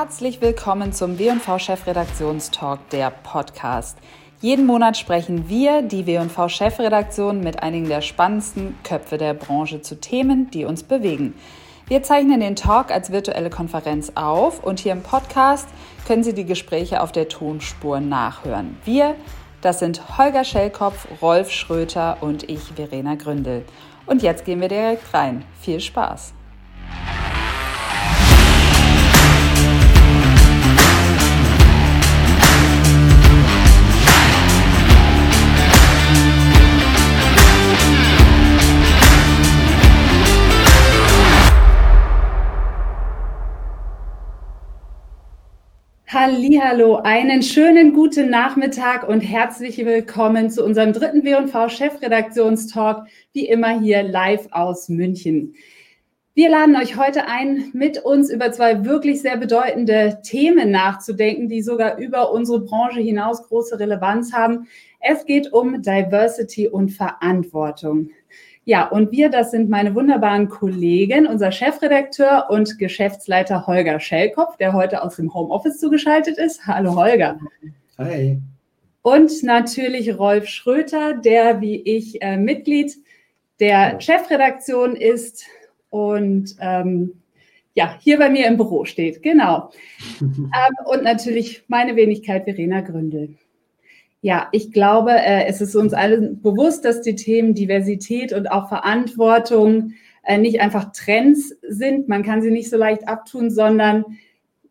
Herzlich willkommen zum W&V Chefredaktionstalk, der Podcast. Jeden Monat sprechen wir, die W&V Chefredaktion, mit einigen der spannendsten Köpfe der Branche zu Themen, die uns bewegen. Wir zeichnen den Talk als virtuelle Konferenz auf und hier im Podcast können Sie die Gespräche auf der Tonspur nachhören. Wir, das sind Holger Schellkopf, Rolf Schröter und ich, Verena Gründel. Und jetzt gehen wir direkt rein. Viel Spaß! Hallo, einen schönen guten Nachmittag und herzlich willkommen zu unserem dritten W&V Chefredaktionstalk, wie immer hier live aus München. Wir laden euch heute ein, mit uns über zwei wirklich sehr bedeutende Themen nachzudenken, die sogar über unsere Branche hinaus große Relevanz haben. Es geht um Diversity und Verantwortung. Ja, und wir, das sind meine wunderbaren Kollegen, unser Chefredakteur und Geschäftsleiter Holger Schellkopf, der heute aus dem Homeoffice zugeschaltet ist. Hallo Holger. Hi. Und natürlich Rolf Schröter, der wie ich äh, Mitglied der Chefredaktion ist und ähm, ja, hier bei mir im Büro steht. Genau. ähm, und natürlich meine Wenigkeit Verena Gründel. Ja, ich glaube, äh, es ist uns allen bewusst, dass die Themen Diversität und auch Verantwortung äh, nicht einfach Trends sind. Man kann sie nicht so leicht abtun, sondern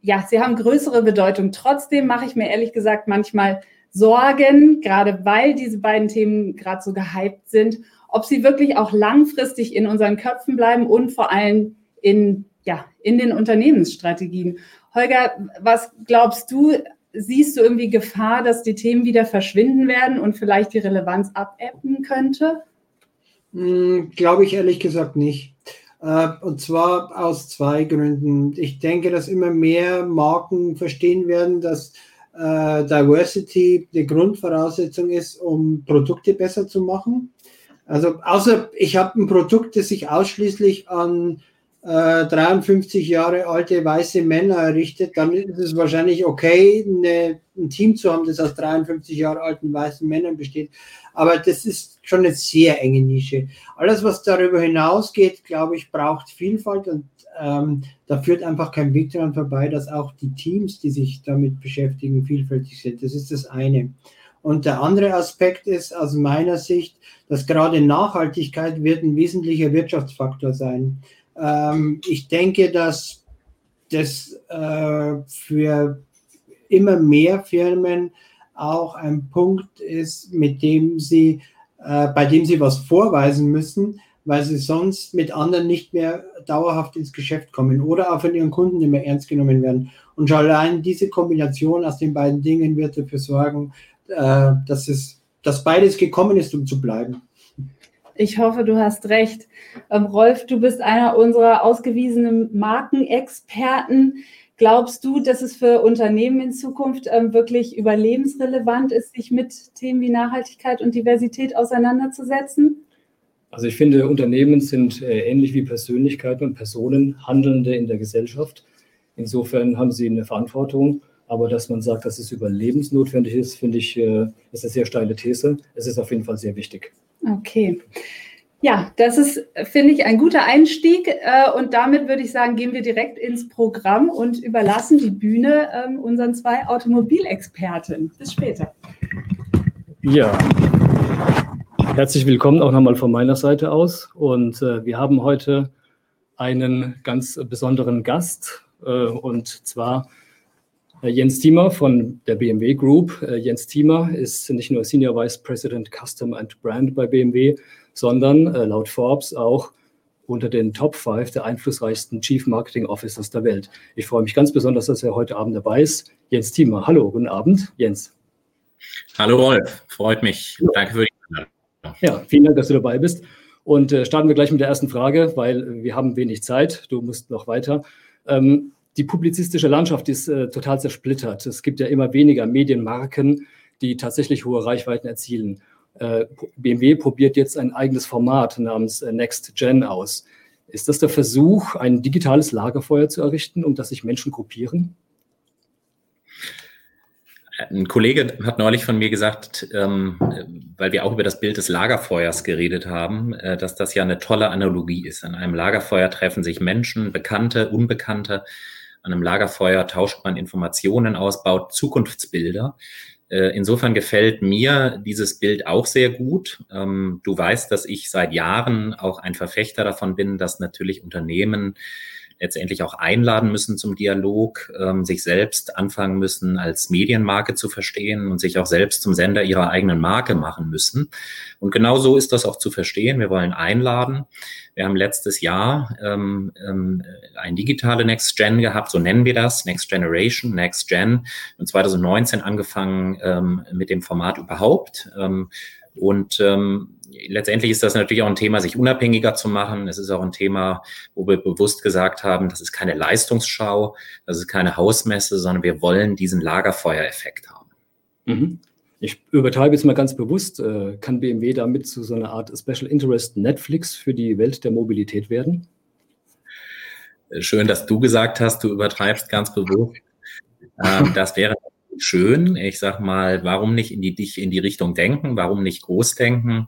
ja, sie haben größere Bedeutung. Trotzdem mache ich mir ehrlich gesagt manchmal Sorgen, gerade weil diese beiden Themen gerade so gehypt sind, ob sie wirklich auch langfristig in unseren Köpfen bleiben und vor allem in, ja, in den Unternehmensstrategien. Holger, was glaubst du, siehst du irgendwie Gefahr, dass die Themen wieder verschwinden werden und vielleicht die Relevanz abebben könnte? Hm, Glaube ich ehrlich gesagt nicht. Äh, und zwar aus zwei Gründen. Ich denke, dass immer mehr Marken verstehen werden, dass äh, Diversity die Grundvoraussetzung ist, um Produkte besser zu machen. Also außer ich habe ein Produkt, das sich ausschließlich an 53 äh, Jahre alte weiße Männer errichtet, dann ist es wahrscheinlich okay, eine, ein Team zu haben, das aus 53 Jahre alten weißen Männern besteht. Aber das ist schon eine sehr enge Nische. Alles, was darüber hinausgeht, glaube ich, braucht Vielfalt und ähm, da führt einfach kein Weg daran vorbei, dass auch die Teams, die sich damit beschäftigen, vielfältig sind. Das ist das eine. Und der andere Aspekt ist aus meiner Sicht, dass gerade Nachhaltigkeit wird ein wesentlicher Wirtschaftsfaktor sein. Ähm, ich denke, dass das äh, für immer mehr Firmen auch ein Punkt ist, mit dem sie, äh, bei dem sie was vorweisen müssen, weil sie sonst mit anderen nicht mehr dauerhaft ins Geschäft kommen oder auch von ihren Kunden nicht mehr ernst genommen werden. Und schon allein diese Kombination aus den beiden Dingen wird dafür sorgen, äh, dass es, dass beides gekommen ist, um zu bleiben. Ich hoffe, du hast recht. Ähm, Rolf, du bist einer unserer ausgewiesenen Markenexperten. Glaubst du, dass es für Unternehmen in Zukunft ähm, wirklich überlebensrelevant ist, sich mit Themen wie Nachhaltigkeit und Diversität auseinanderzusetzen? Also ich finde, Unternehmen sind äh, ähnlich wie Persönlichkeiten und Personen, Handelnde in der Gesellschaft. Insofern haben sie eine Verantwortung. Aber dass man sagt, dass es überlebensnotwendig ist, finde ich, äh, ist eine sehr steile These. Es ist auf jeden Fall sehr wichtig. Okay. Ja, das ist, finde ich, ein guter Einstieg. Äh, und damit würde ich sagen, gehen wir direkt ins Programm und überlassen die Bühne ähm, unseren zwei Automobilexperten. Bis später. Ja, herzlich willkommen auch nochmal von meiner Seite aus. Und äh, wir haben heute einen ganz besonderen Gast. Äh, und zwar Jens Thiemer von der BMW Group. Jens Thiemer ist nicht nur Senior Vice President Custom and Brand bei BMW, sondern äh, laut Forbes auch unter den Top 5 der einflussreichsten Chief Marketing Officers der Welt. Ich freue mich ganz besonders, dass er heute Abend dabei ist. Jens Thiemer. Hallo, guten Abend. Jens. Hallo Rolf, freut mich. Ja. Danke für die Einladung. Ja, vielen Dank, dass du dabei bist. Und äh, starten wir gleich mit der ersten Frage, weil wir haben wenig Zeit. Du musst noch weiter. Ähm, die publizistische Landschaft ist äh, total zersplittert. Es gibt ja immer weniger Medienmarken, die tatsächlich hohe Reichweiten erzielen. Äh, BMW probiert jetzt ein eigenes Format namens äh, Next Gen aus. Ist das der Versuch, ein digitales Lagerfeuer zu errichten, um das sich Menschen gruppieren? Ein Kollege hat neulich von mir gesagt, ähm, weil wir auch über das Bild des Lagerfeuers geredet haben, äh, dass das ja eine tolle Analogie ist. An einem Lagerfeuer treffen sich Menschen, Bekannte, Unbekannte. An einem Lagerfeuer tauscht man Informationen aus, baut Zukunftsbilder. Äh, insofern gefällt mir dieses Bild auch sehr gut. Ähm, du weißt, dass ich seit Jahren auch ein Verfechter davon bin, dass natürlich Unternehmen letztendlich auch einladen müssen zum Dialog, ähm, sich selbst anfangen müssen, als Medienmarke zu verstehen und sich auch selbst zum Sender ihrer eigenen Marke machen müssen. Und genau so ist das auch zu verstehen. Wir wollen einladen. Wir haben letztes Jahr ähm, ähm, ein digitale Next Gen gehabt, so nennen wir das, Next Generation, Next Gen, und 2019 angefangen ähm, mit dem Format überhaupt. Ähm, und ähm, letztendlich ist das natürlich auch ein Thema, sich unabhängiger zu machen. Es ist auch ein Thema, wo wir bewusst gesagt haben, das ist keine Leistungsschau, das ist keine Hausmesse, sondern wir wollen diesen Lagerfeuereffekt haben. Mhm. Ich übertreibe jetzt mal ganz bewusst, äh, kann BMW damit zu so einer Art Special Interest Netflix für die Welt der Mobilität werden? Schön, dass du gesagt hast, du übertreibst ganz bewusst. Ähm, das wäre schön. Ich sag mal, warum nicht in die, dich in die Richtung denken? Warum nicht groß denken?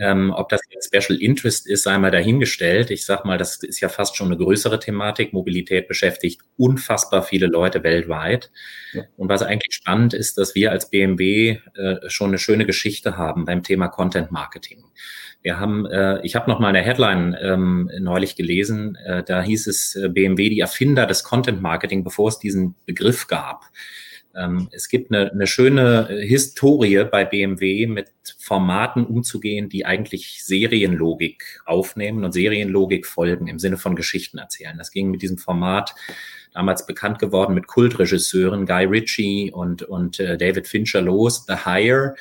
Ähm, ob das jetzt Special Interest ist, sei mal dahingestellt. Ich sag mal, das ist ja fast schon eine größere Thematik. Mobilität beschäftigt unfassbar viele Leute weltweit. Ja. Und was eigentlich spannend ist, dass wir als BMW äh, schon eine schöne Geschichte haben beim Thema Content Marketing. Wir haben, äh, ich habe noch mal eine Headline ähm, neulich gelesen, äh, da hieß es äh, BMW die Erfinder des Content Marketing, bevor es diesen Begriff gab. Ähm, es gibt eine, eine schöne äh, Historie bei BMW mit Formaten umzugehen, die eigentlich Serienlogik aufnehmen und Serienlogik folgen im Sinne von Geschichten erzählen. Das ging mit diesem Format damals bekannt geworden mit Kultregisseuren Guy Ritchie und, und äh, David Fincher los, The Hire.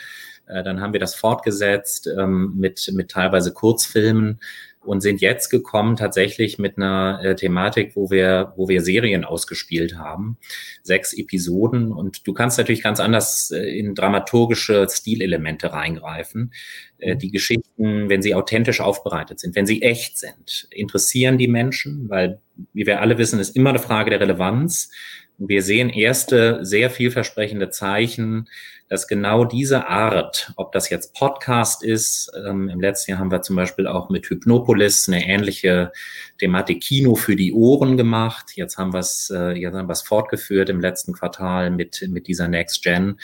Äh, dann haben wir das fortgesetzt ähm, mit, mit teilweise Kurzfilmen und sind jetzt gekommen tatsächlich mit einer äh, Thematik, wo wir, wo wir Serien ausgespielt haben. Sechs Episoden und du kannst natürlich ganz anders äh, in dramaturgische Stilelemente reingreifen. Äh, die Geschichten, wenn sie authentisch aufbereitet sind, wenn sie echt sind, interessieren die Menschen, weil, wie wir alle wissen, ist immer eine Frage der Relevanz. Wir sehen erste sehr vielversprechende Zeichen, dass genau diese Art, ob das jetzt Podcast ist, ähm, im letzten Jahr haben wir zum Beispiel auch mit Hypnopolis eine ähnliche Thematik Kino für die Ohren gemacht. Jetzt haben wir es, äh, jetzt haben wir es fortgeführt im letzten Quartal mit, mit dieser Next Gen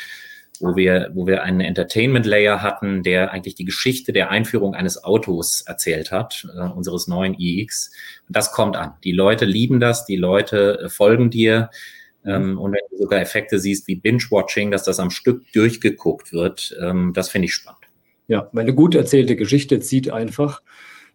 wo wir, wo wir einen Entertainment Layer hatten, der eigentlich die Geschichte der Einführung eines Autos erzählt hat, äh, unseres neuen. Und das kommt an. Die Leute lieben das, die Leute äh, folgen dir. Ähm, und wenn du sogar Effekte siehst wie Binge-Watching, dass das am Stück durchgeguckt wird, ähm, das finde ich spannend. Ja, weil eine gut erzählte Geschichte zieht einfach.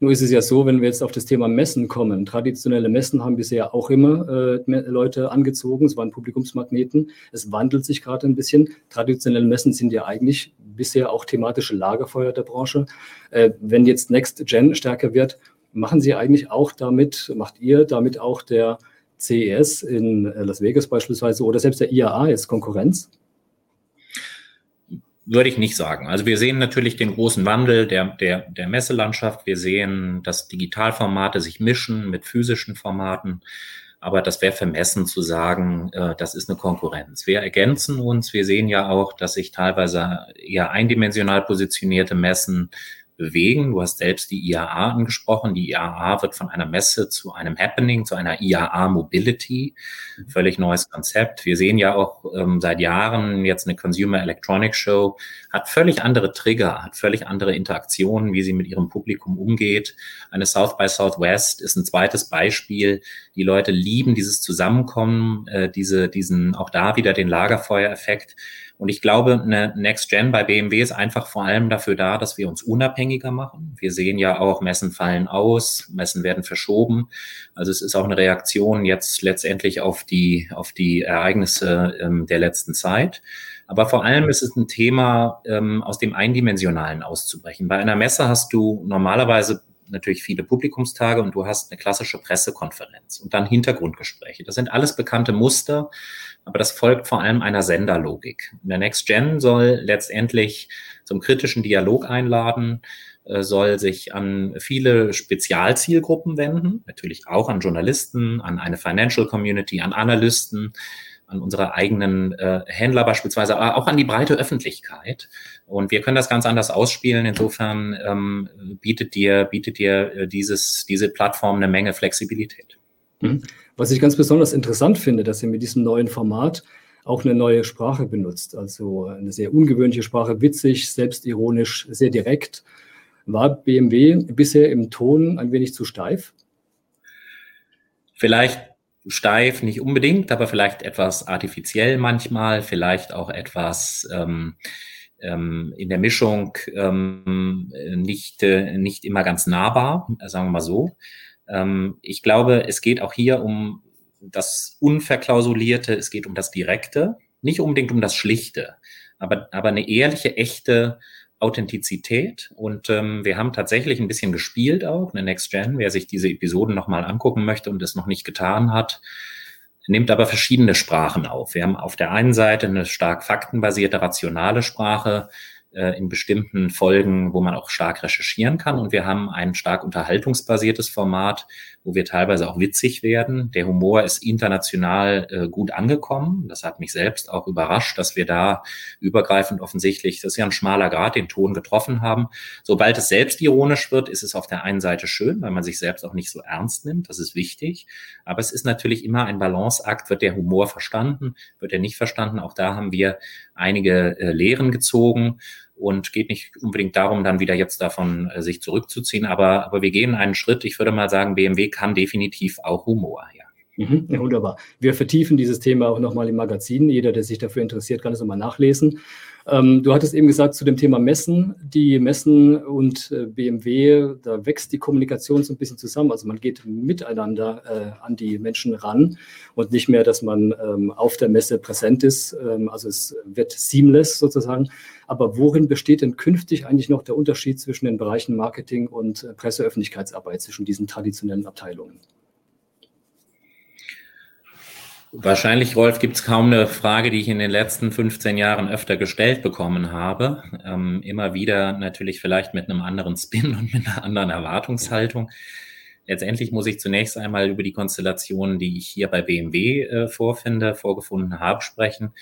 Nur ist es ja so, wenn wir jetzt auf das Thema Messen kommen. Traditionelle Messen haben bisher auch immer äh, Leute angezogen. Es waren Publikumsmagneten. Es wandelt sich gerade ein bisschen. Traditionelle Messen sind ja eigentlich bisher auch thematische Lagerfeuer der Branche. Äh, wenn jetzt Next Gen stärker wird, machen Sie eigentlich auch damit, macht ihr damit auch der CES in äh, Las Vegas beispielsweise oder selbst der IAA jetzt Konkurrenz? Würde ich nicht sagen. Also wir sehen natürlich den großen Wandel der, der, der Messelandschaft. Wir sehen, dass Digitalformate sich mischen mit physischen Formaten. Aber das wäre vermessen zu sagen, äh, das ist eine Konkurrenz. Wir ergänzen uns. Wir sehen ja auch, dass sich teilweise eher eindimensional positionierte Messen bewegen. Du hast selbst die IAA angesprochen. Die IAA wird von einer Messe zu einem Happening, zu einer IAA Mobility. Völlig neues Konzept. Wir sehen ja auch ähm, seit Jahren jetzt eine Consumer Electronics Show, hat völlig andere Trigger, hat völlig andere Interaktionen, wie sie mit ihrem Publikum umgeht. Eine South by Southwest ist ein zweites Beispiel. Die Leute lieben dieses Zusammenkommen, äh, diese, diesen, auch da wieder den Lagerfeuereffekt. Und ich glaube, eine Next Gen bei BMW ist einfach vor allem dafür da, dass wir uns unabhängiger machen. Wir sehen ja auch, Messen fallen aus, Messen werden verschoben. Also es ist auch eine Reaktion jetzt letztendlich auf die, auf die Ereignisse ähm, der letzten Zeit. Aber vor allem ist es ein Thema, ähm, aus dem Eindimensionalen auszubrechen. Bei einer Messe hast du normalerweise natürlich viele Publikumstage und du hast eine klassische Pressekonferenz und dann Hintergrundgespräche. Das sind alles bekannte Muster, aber das folgt vor allem einer Senderlogik. Der Next Gen soll letztendlich zum kritischen Dialog einladen, äh, soll sich an viele Spezialzielgruppen wenden, natürlich auch an Journalisten, an eine Financial Community, an Analysten, an unsere eigenen äh, Händler beispielsweise, aber auch an die breite Öffentlichkeit. Und wir können das ganz anders ausspielen. Insofern ähm, bietet dir, bietet dir äh, dieses, diese Plattform eine Menge Flexibilität. Mhm. Was ich ganz besonders interessant finde, dass ihr mit diesem neuen Format auch eine neue Sprache benutzt. Also eine sehr ungewöhnliche Sprache, witzig, selbstironisch, sehr direkt. War BMW bisher im Ton ein wenig zu steif? Vielleicht steif, nicht unbedingt, aber vielleicht etwas artifiziell manchmal, vielleicht auch etwas ähm, ähm, in der Mischung ähm, nicht, äh, nicht immer ganz nahbar, sagen wir mal so. Ähm, ich glaube, es geht auch hier um das Unverklausulierte, es geht um das Direkte, nicht unbedingt um das Schlichte, aber, aber eine ehrliche, echte Authentizität. Und ähm, wir haben tatsächlich ein bisschen gespielt auch, eine Next Gen, wer sich diese Episoden nochmal angucken möchte und es noch nicht getan hat, nimmt aber verschiedene Sprachen auf. Wir haben auf der einen Seite eine stark faktenbasierte, rationale Sprache, in bestimmten Folgen, wo man auch stark recherchieren kann. Und wir haben ein stark unterhaltungsbasiertes Format, wo wir teilweise auch witzig werden. Der Humor ist international äh, gut angekommen. Das hat mich selbst auch überrascht, dass wir da übergreifend offensichtlich, das ist ja ein schmaler Grad, den Ton getroffen haben. Sobald es selbst ironisch wird, ist es auf der einen Seite schön, weil man sich selbst auch nicht so ernst nimmt. Das ist wichtig. Aber es ist natürlich immer ein Balanceakt. Wird der Humor verstanden? Wird er nicht verstanden? Auch da haben wir einige äh, Lehren gezogen und geht nicht unbedingt darum, dann wieder jetzt davon äh, sich zurückzuziehen, aber, aber wir gehen einen Schritt. Ich würde mal sagen, BMW kann definitiv auch Humor, ja. Mhm, wunderbar. Wir vertiefen dieses Thema auch nochmal im Magazin. Jeder, der sich dafür interessiert, kann es nochmal nachlesen. Ähm, du hattest eben gesagt zu dem Thema Messen, die Messen und äh, BMW, da wächst die Kommunikation so ein bisschen zusammen. Also man geht miteinander äh, an die Menschen ran und nicht mehr, dass man ähm, auf der Messe präsent ist. Ähm, also es wird seamless sozusagen. Aber worin besteht denn künftig eigentlich noch der Unterschied zwischen den Bereichen Marketing und äh, Presseöffentlichkeitsarbeit, zwischen diesen traditionellen Abteilungen? Wahrscheinlich, Rolf, gibt es kaum eine Frage, die ich in den letzten 15 Jahren öfter gestellt bekommen habe. Ähm, immer wieder natürlich vielleicht mit einem anderen Spin und mit einer anderen Erwartungshaltung. Letztendlich muss ich zunächst einmal über die Konstellationen, die ich hier bei BMW äh, vorfinde, vorgefunden habe, sprechen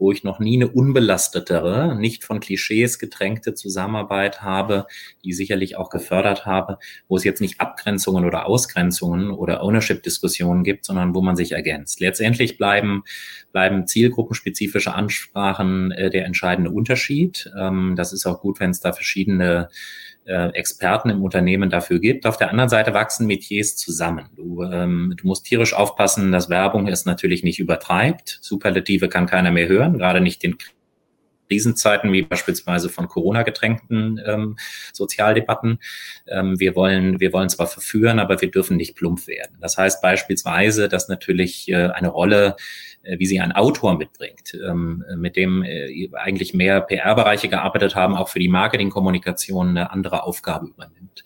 wo ich noch nie eine unbelastetere, nicht von Klischees getränkte Zusammenarbeit habe, die sicherlich auch gefördert habe, wo es jetzt nicht Abgrenzungen oder Ausgrenzungen oder Ownership-Diskussionen gibt, sondern wo man sich ergänzt. Letztendlich bleiben, bleiben zielgruppenspezifische Ansprachen äh, der entscheidende Unterschied. Ähm, das ist auch gut, wenn es da verschiedene Experten im Unternehmen dafür gibt. Auf der anderen Seite wachsen Metiers zusammen. Du, ähm, du musst tierisch aufpassen, dass Werbung es natürlich nicht übertreibt. Superlative kann keiner mehr hören, gerade nicht in Krisenzeiten wie beispielsweise von Corona getränkten ähm, Sozialdebatten. Ähm, wir wollen, wir wollen zwar verführen, aber wir dürfen nicht plump werden. Das heißt beispielsweise, dass natürlich äh, eine Rolle äh, wie sie ein Autor mitbringt, ähm, mit dem äh, eigentlich mehr PR-Bereiche gearbeitet haben, auch für die Marketingkommunikation eine andere Aufgabe übernimmt.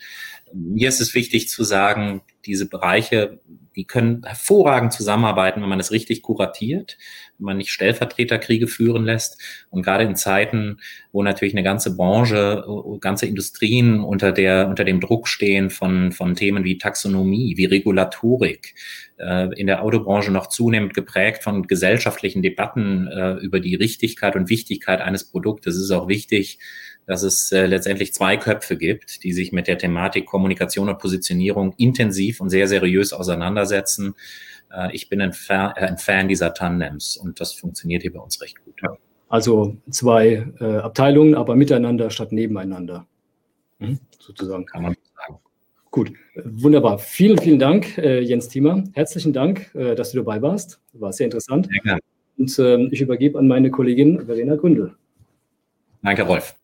Mir ist es wichtig zu sagen, diese Bereiche, die können hervorragend zusammenarbeiten, wenn man es richtig kuratiert, wenn man nicht Stellvertreterkriege führen lässt. Und gerade in Zeiten, wo natürlich eine ganze Branche, ganze Industrien unter der, unter dem Druck stehen von, von Themen wie Taxonomie, wie Regulatorik, äh, in der Autobranche noch zunehmend geprägt von gesellschaftlichen Debatten äh, über die Richtigkeit und Wichtigkeit eines Produktes. Es ist auch wichtig, dass es äh, letztendlich zwei Köpfe gibt, die sich mit der Thematik Kommunikation und Positionierung intensiv und sehr seriös auseinandersetzen. Äh, ich bin ein Fan, äh, ein Fan, dieser Tandems und das funktioniert hier bei uns recht gut. Also zwei äh, Abteilungen, aber miteinander statt nebeneinander. Mhm, sozusagen. Kann man sagen. Gut, wunderbar. Vielen, vielen Dank, äh, Jens Thiemer. Herzlichen Dank, dass du dabei warst. War sehr interessant. Sehr gerne. Und ähm, ich übergebe an meine Kollegin Verena Gründel. Danke, Rolf.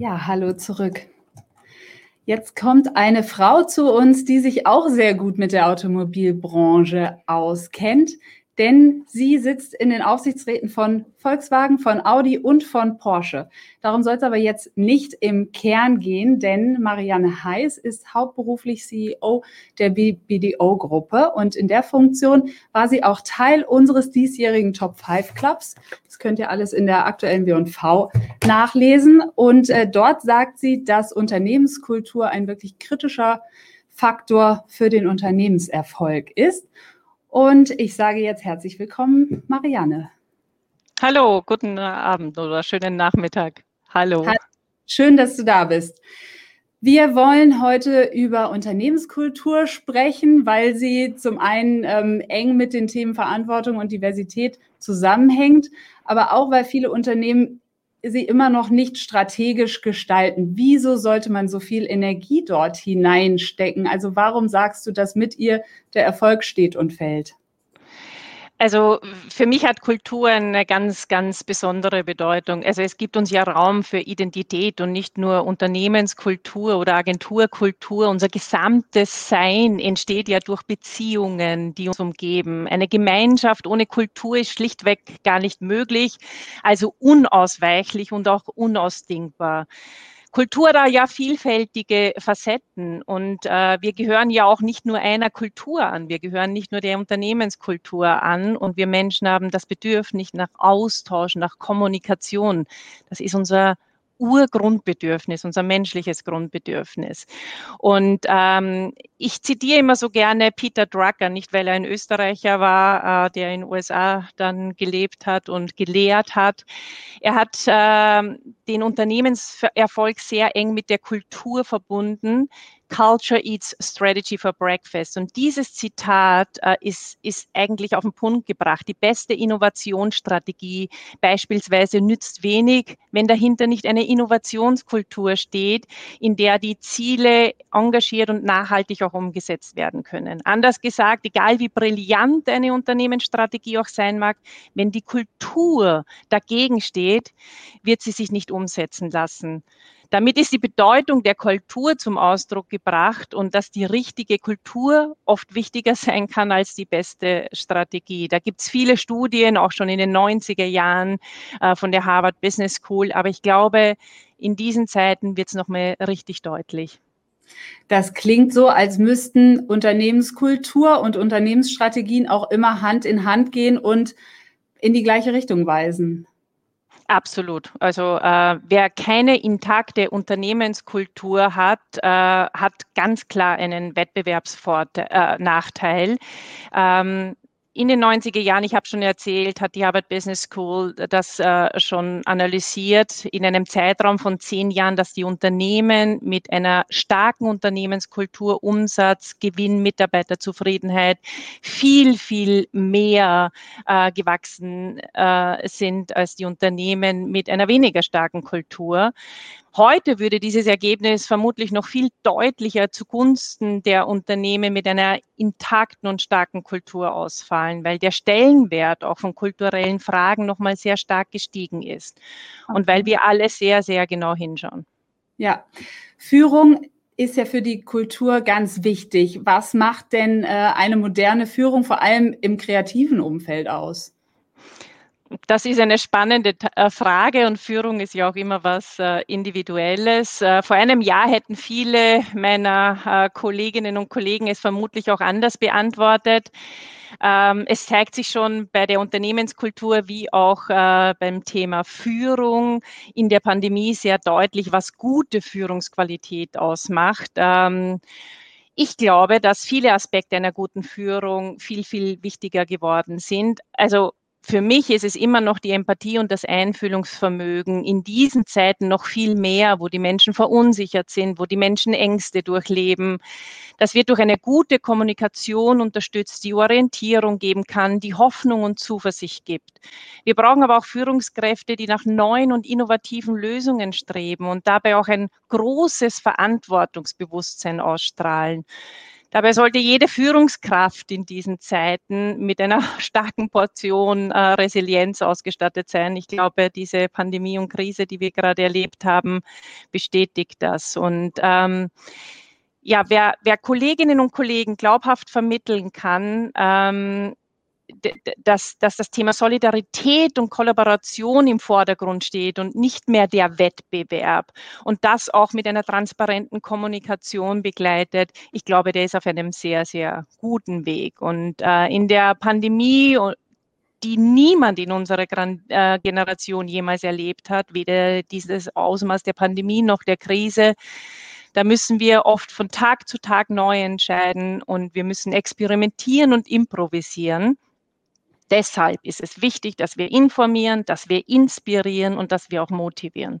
Ja, hallo zurück. Jetzt kommt eine Frau zu uns, die sich auch sehr gut mit der Automobilbranche auskennt, denn sie sitzt in den Aufsichtsräten von Volkswagen, von Audi und von Porsche. Darum soll es aber jetzt nicht im Kern gehen, denn Marianne Heiß ist hauptberuflich CEO der BDO-Gruppe und in der Funktion war sie auch Teil unseres diesjährigen Top 5 Clubs. Das könnt ihr alles in der aktuellen W&V nachlesen und äh, dort sagt sie, dass Unternehmenskultur ein wirklich kritischer Faktor für den Unternehmenserfolg ist. Und ich sage jetzt herzlich willkommen, Marianne. Hallo, guten Abend oder schönen Nachmittag. Hallo. Schön, dass du da bist. Wir wollen heute über Unternehmenskultur sprechen, weil sie zum einen ähm, eng mit den Themen Verantwortung und Diversität zusammenhängt, aber auch weil viele Unternehmen sie immer noch nicht strategisch gestalten. Wieso sollte man so viel Energie dort hineinstecken? Also warum sagst du, dass mit ihr der Erfolg steht und fällt? Also für mich hat Kultur eine ganz, ganz besondere Bedeutung. Also es gibt uns ja Raum für Identität und nicht nur Unternehmenskultur oder Agenturkultur. Unser gesamtes Sein entsteht ja durch Beziehungen, die uns umgeben. Eine Gemeinschaft ohne Kultur ist schlichtweg gar nicht möglich, also unausweichlich und auch unausdingbar. Kultur da ja vielfältige Facetten und äh, wir gehören ja auch nicht nur einer Kultur an, wir gehören nicht nur der Unternehmenskultur an und wir Menschen haben das Bedürfnis nach Austausch, nach Kommunikation. Das ist unser Urgrundbedürfnis, unser menschliches Grundbedürfnis. Und ähm, ich zitiere immer so gerne Peter Drucker, nicht weil er ein Österreicher war, äh, der in den USA dann gelebt hat und gelehrt hat. Er hat äh, den Unternehmenserfolg sehr eng mit der Kultur verbunden, Culture Eats Strategy for Breakfast. Und dieses Zitat äh, ist, ist eigentlich auf den Punkt gebracht. Die beste Innovationsstrategie beispielsweise nützt wenig, wenn dahinter nicht eine Innovationskultur steht, in der die Ziele engagiert und nachhaltig auch umgesetzt werden können. Anders gesagt, egal wie brillant eine Unternehmensstrategie auch sein mag, wenn die Kultur dagegen steht, wird sie sich nicht umsetzen lassen. Damit ist die Bedeutung der Kultur zum Ausdruck gebracht und dass die richtige Kultur oft wichtiger sein kann als die beste Strategie. Da gibt es viele Studien, auch schon in den 90er Jahren äh, von der Harvard Business School. Aber ich glaube, in diesen Zeiten wird es nochmal richtig deutlich. Das klingt so, als müssten Unternehmenskultur und Unternehmensstrategien auch immer Hand in Hand gehen und in die gleiche Richtung weisen. Absolut. Also äh, wer keine intakte Unternehmenskultur hat, äh, hat ganz klar einen Wettbewerbsnachteil. Äh, ähm, in den 90er Jahren, ich habe schon erzählt, hat die Harvard Business School das äh, schon analysiert in einem Zeitraum von zehn Jahren, dass die Unternehmen mit einer starken Unternehmenskultur, Umsatz, Gewinn, Mitarbeiterzufriedenheit viel, viel mehr äh, gewachsen äh, sind als die Unternehmen mit einer weniger starken Kultur. Heute würde dieses Ergebnis vermutlich noch viel deutlicher zugunsten der Unternehmen mit einer intakten und starken Kultur ausfallen, weil der Stellenwert auch von kulturellen Fragen nochmal sehr stark gestiegen ist und weil wir alle sehr, sehr genau hinschauen. Ja, Führung ist ja für die Kultur ganz wichtig. Was macht denn äh, eine moderne Führung vor allem im kreativen Umfeld aus? Das ist eine spannende äh, Frage und Führung ist ja auch immer was äh, Individuelles. Äh, vor einem Jahr hätten viele meiner Kolleginnen und Kollegen es vermutlich auch anders beantwortet. Ähm, es zeigt sich schon bei der Unternehmenskultur wie auch beim Thema Führung in der Pandemie sehr deutlich, was gute Führungsqualität ausmacht. Ähm, ich glaube, dass viele Aspekte einer guten Führung viel, viel wichtiger geworden sind. Also für mich ist es immer noch die Empathie und das Einfühlungsvermögen in diesen Zeiten noch viel mehr, wo die Menschen verunsichert sind, wo die Menschen Ängste durchleben. Das wird durch eine gute Kommunikation unterstützt, die Orientierung geben kann, die Hoffnung und Zuversicht gibt. Wir brauchen aber auch Führungskräfte, die nach neuen und innovativen Lösungen streben und dabei auch ein großes Verantwortungsbewusstsein ausstrahlen. Dabei sollte jede Führungskraft in diesen Zeiten mit einer starken Portion äh, Resilienz ausgestattet sein. Ich glaube, diese Pandemie und Krise, die wir gerade erlebt haben, bestätigt das. Und ähm, ja, wer, wer Kolleginnen und Kollegen glaubhaft vermitteln kann, ähm, dass, dass das Thema Solidarität und Kollaboration im Vordergrund steht und nicht mehr der Wettbewerb und das auch mit einer transparenten Kommunikation begleitet. Ich glaube, der ist auf einem sehr, sehr guten Weg. Und äh, in der Pandemie die niemand in unserer äh, Generation jemals erlebt hat, weder dieses Ausmaß der Pandemie noch der Krise, Da müssen wir oft von Tag zu Tag neu entscheiden und wir müssen experimentieren und improvisieren. Deshalb ist es wichtig, dass wir informieren, dass wir inspirieren und dass wir auch motivieren.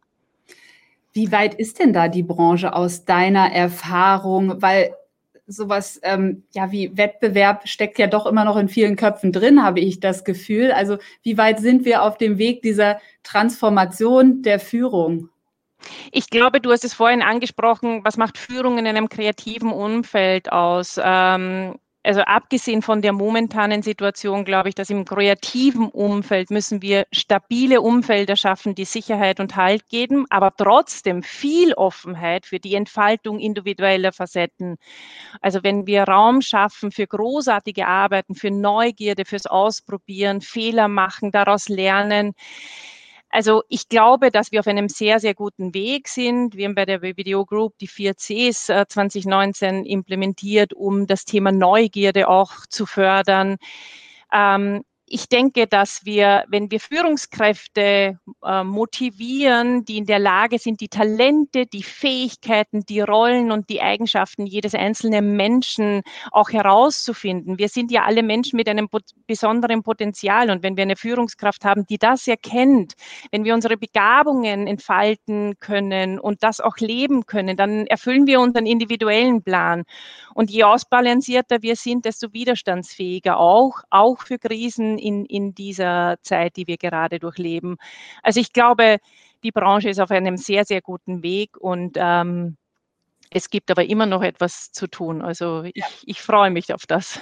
Wie weit ist denn da die Branche aus deiner Erfahrung? Weil sowas ähm, ja wie Wettbewerb steckt ja doch immer noch in vielen Köpfen drin, habe ich das Gefühl. Also wie weit sind wir auf dem Weg dieser Transformation der Führung? Ich glaube, du hast es vorhin angesprochen, was macht Führung in einem kreativen Umfeld aus? Ähm, also abgesehen von der momentanen Situation, glaube ich, dass im kreativen Umfeld müssen wir stabile Umfelder schaffen, die Sicherheit und Halt geben, aber trotzdem viel Offenheit für die Entfaltung individueller Facetten. Also wenn wir Raum schaffen für großartige Arbeiten, für Neugierde, fürs Ausprobieren, Fehler machen, daraus lernen, also ich glaube, dass wir auf einem sehr, sehr guten Weg sind. Wir haben bei der Video Group die vier Cs 2019 äh, implementiert, um das Thema Neugierde auch zu fördern. Ähm, ich denke, dass wir, wenn wir Führungskräfte äh, motivieren, die in der Lage sind, die Talente, die Fähigkeiten, die Rollen und die Eigenschaften jedes einzelnen Menschen auch herauszufinden. Wir sind ja alle Menschen mit einem besonderen Potenzial und wenn wir eine Führungskraft haben, die das erkennt, wenn wir unsere Begabungen entfalten können und das auch leben können, dann erfüllen wir unseren individuellen Plan. Und je ausbalancierter wir sind, desto widerstandsfähiger auch, auch für Krisen in, in dieser Zeit, die wir gerade durchleben. Also ich glaube, die Branche ist auf einem sehr, sehr guten Weg und ähm, es gibt aber immer noch etwas zu tun. Also ich, ich freue mich auf das.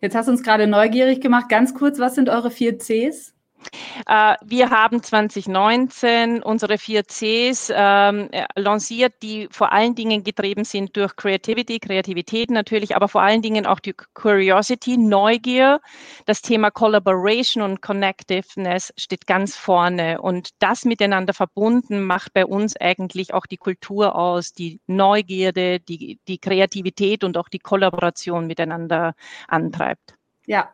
Jetzt hast du uns gerade neugierig gemacht. Ganz kurz, was sind eure vier Cs? Äh, wir haben 2019 unsere vier Cs ähm, äh, lanciert, die vor allen Dingen getrieben sind durch Creativity, Kreativität natürlich, aber vor allen Dingen auch die Curiosity, Neugier. Das Thema Collaboration und Connectiveness steht ganz vorne und das miteinander verbunden macht bei uns eigentlich auch die Kultur aus, die Neugierde, die, die Kreativität und auch die Kollaboration miteinander antreibt. Ja.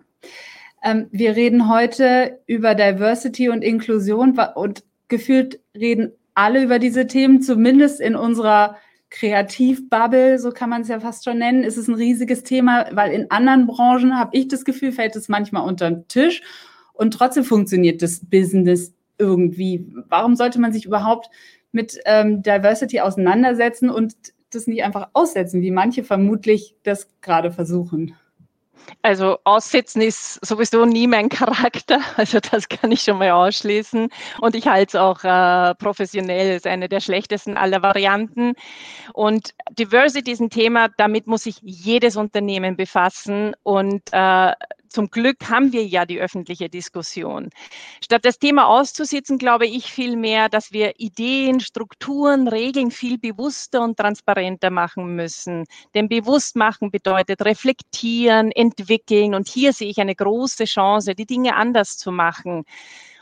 Ähm, wir reden heute über Diversity und Inklusion und gefühlt reden alle über diese Themen, zumindest in unserer Kreativbubble, so kann man es ja fast schon nennen, ist es ein riesiges Thema, weil in anderen Branchen habe ich das Gefühl, fällt es manchmal unter den Tisch und trotzdem funktioniert das Business irgendwie. Warum sollte man sich überhaupt mit ähm, Diversity auseinandersetzen und das nicht einfach aussetzen, wie manche vermutlich das gerade versuchen? Also aussitzen ist sowieso nie mein Charakter, also das kann ich schon mal ausschließen. Und ich halte es auch äh, professionell, ist eine der schlechtesten aller Varianten. Und Diversity ist ein Thema, damit muss sich jedes Unternehmen befassen. Und äh, zum Glück haben wir ja die öffentliche Diskussion. Statt das Thema auszusitzen, glaube ich vielmehr, dass wir Ideen, Strukturen, Regeln viel bewusster und transparenter machen müssen. Denn bewusst machen bedeutet reflektieren, entwickeln. Und hier sehe ich eine große Chance, die Dinge anders zu machen.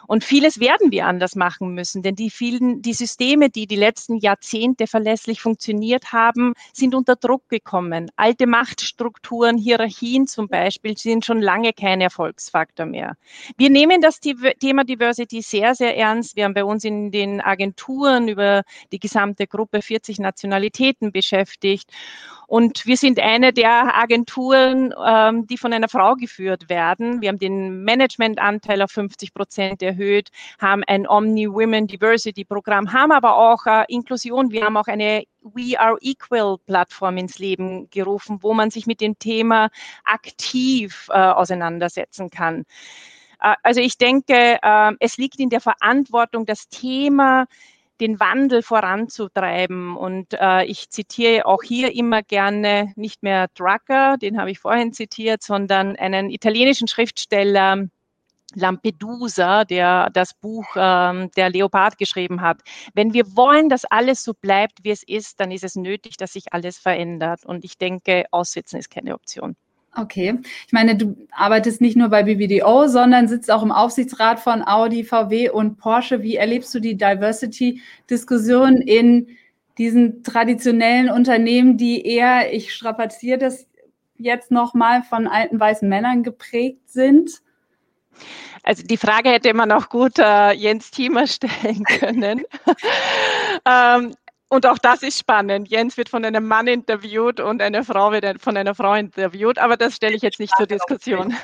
Und vieles werden wir anders machen müssen, denn die vielen, die Systeme, die die letzten Jahrzehnte verlässlich funktioniert haben, sind unter Druck gekommen. Alte Machtstrukturen, Hierarchien zum Beispiel, sind schon lange kein Erfolgsfaktor mehr. Wir nehmen das Thema Diversity sehr, sehr ernst. Wir haben bei uns in den Agenturen über die gesamte Gruppe 40 Nationalitäten beschäftigt. Und wir sind eine der Agenturen, ähm, die von einer Frau geführt werden. Wir haben den Managementanteil auf 50 Prozent erhöht, haben ein Omni Women Diversity Programm, haben aber auch äh, Inklusion. Wir haben auch eine We Are Equal Plattform ins Leben gerufen, wo man sich mit dem Thema aktiv äh, auseinandersetzen kann. Äh, also ich denke, äh, es liegt in der Verantwortung, das Thema den Wandel voranzutreiben. Und äh, ich zitiere auch hier immer gerne nicht mehr Drucker, den habe ich vorhin zitiert, sondern einen italienischen Schriftsteller, Lampedusa, der das Buch ähm, Der Leopard geschrieben hat. Wenn wir wollen, dass alles so bleibt, wie es ist, dann ist es nötig, dass sich alles verändert. Und ich denke, aussitzen ist keine Option. Okay. Ich meine, du arbeitest nicht nur bei BBDO, sondern sitzt auch im Aufsichtsrat von Audi, VW und Porsche. Wie erlebst du die Diversity-Diskussion in diesen traditionellen Unternehmen, die eher, ich strapaziere das jetzt nochmal, von alten weißen Männern geprägt sind? Also die Frage hätte man auch gut äh, Jens Thiemer stellen können. ähm, und auch das ist spannend. Jens wird von einem Mann interviewt und eine Frau wird von einer Frau interviewt, aber das stelle ich jetzt nicht zur Diskussion.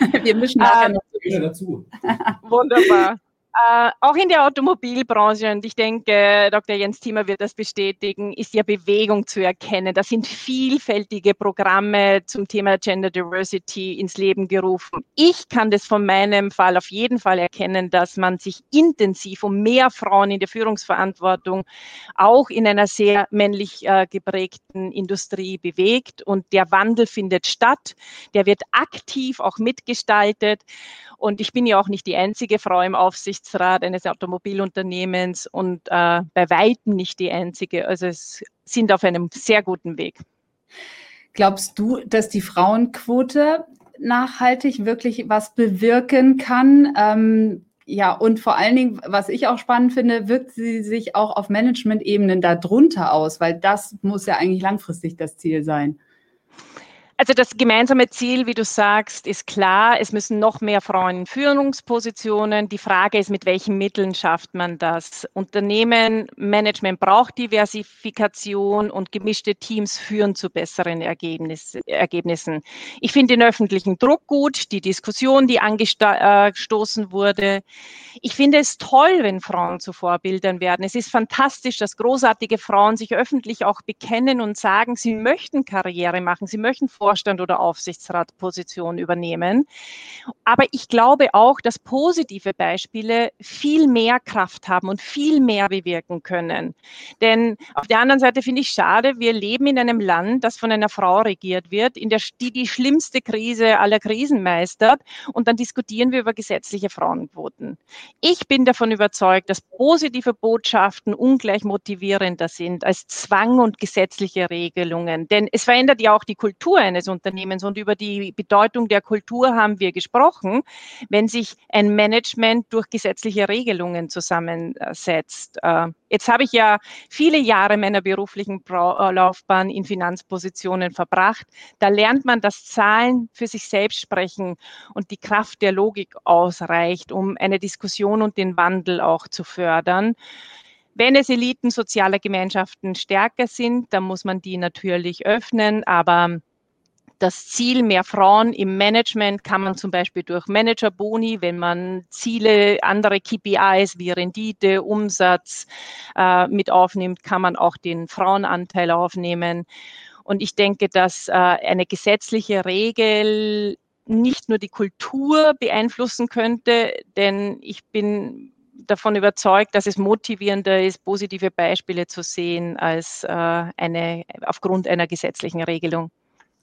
Wir mischen nachher noch dazu. Wunderbar. Äh, auch in der Automobilbranche, und ich denke, Dr. Jens Thiemer wird das bestätigen, ist ja Bewegung zu erkennen. Da sind vielfältige Programme zum Thema Gender Diversity ins Leben gerufen. Ich kann das von meinem Fall auf jeden Fall erkennen, dass man sich intensiv um mehr Frauen in der Führungsverantwortung auch in einer sehr männlich äh, geprägten Industrie bewegt. Und der Wandel findet statt. Der wird aktiv auch mitgestaltet. Und ich bin ja auch nicht die einzige Frau im Aufsichtsrat eines Automobilunternehmens und äh, bei weitem nicht die einzige. Also es sind auf einem sehr guten Weg. Glaubst du, dass die Frauenquote nachhaltig wirklich was bewirken kann? Ähm, ja, und vor allen Dingen, was ich auch spannend finde, wirkt sie sich auch auf Management-Ebenen darunter aus, weil das muss ja eigentlich langfristig das Ziel sein. Also das gemeinsame Ziel, wie du sagst, ist klar. Es müssen noch mehr Frauen in Führungspositionen. Die Frage ist, mit welchen Mitteln schafft man das? Unternehmen, Management braucht Diversifikation und gemischte Teams führen zu besseren Ergebnis, Ergebnissen. Ich finde den öffentlichen Druck gut, die Diskussion, die angestoßen wurde. Ich finde es toll, wenn Frauen zu Vorbildern werden. Es ist fantastisch, dass großartige Frauen sich öffentlich auch bekennen und sagen, sie möchten Karriere machen, sie möchten Vorstand oder Aufsichtsratposition übernehmen. Aber ich glaube auch, dass positive Beispiele viel mehr Kraft haben und viel mehr bewirken können. Denn auf der anderen Seite finde ich schade, wir leben in einem Land, das von einer Frau regiert wird, in der, die die schlimmste Krise aller Krisen meistert. Und dann diskutieren wir über gesetzliche Frauenquoten. Ich bin davon überzeugt, dass positive Botschaften ungleich motivierender sind als Zwang und gesetzliche Regelungen. Denn es verändert ja auch die Kultur eines Unternehmens. Und über die Bedeutung der Kultur haben wir gesprochen, wenn sich ein Management durch gesetzliche Regelungen zusammensetzt. Äh, jetzt habe ich ja viele Jahre meiner beruflichen äh, Laufbahn in Finanzpositionen verbracht. Da lernt man, dass Zahlen für sich selbst sprechen und die Kraft der Logik ausreicht, um eine Diskussion und den Wandel auch zu fördern. Wenn es Eliten sozialer Gemeinschaften stärker sind, dann muss man die natürlich öffnen, aber das Ziel, mehr Frauen im Management kann man zum Beispiel durch Managerboni, wenn man Ziele, andere KPIs wie Rendite, Umsatz äh, mit aufnimmt, kann man auch den Frauenanteil aufnehmen. Und ich denke, dass äh, eine gesetzliche Regel nicht nur die Kultur beeinflussen könnte, denn ich bin davon überzeugt, dass es motivierender ist, positive Beispiele zu sehen als äh, eine aufgrund einer gesetzlichen Regelung.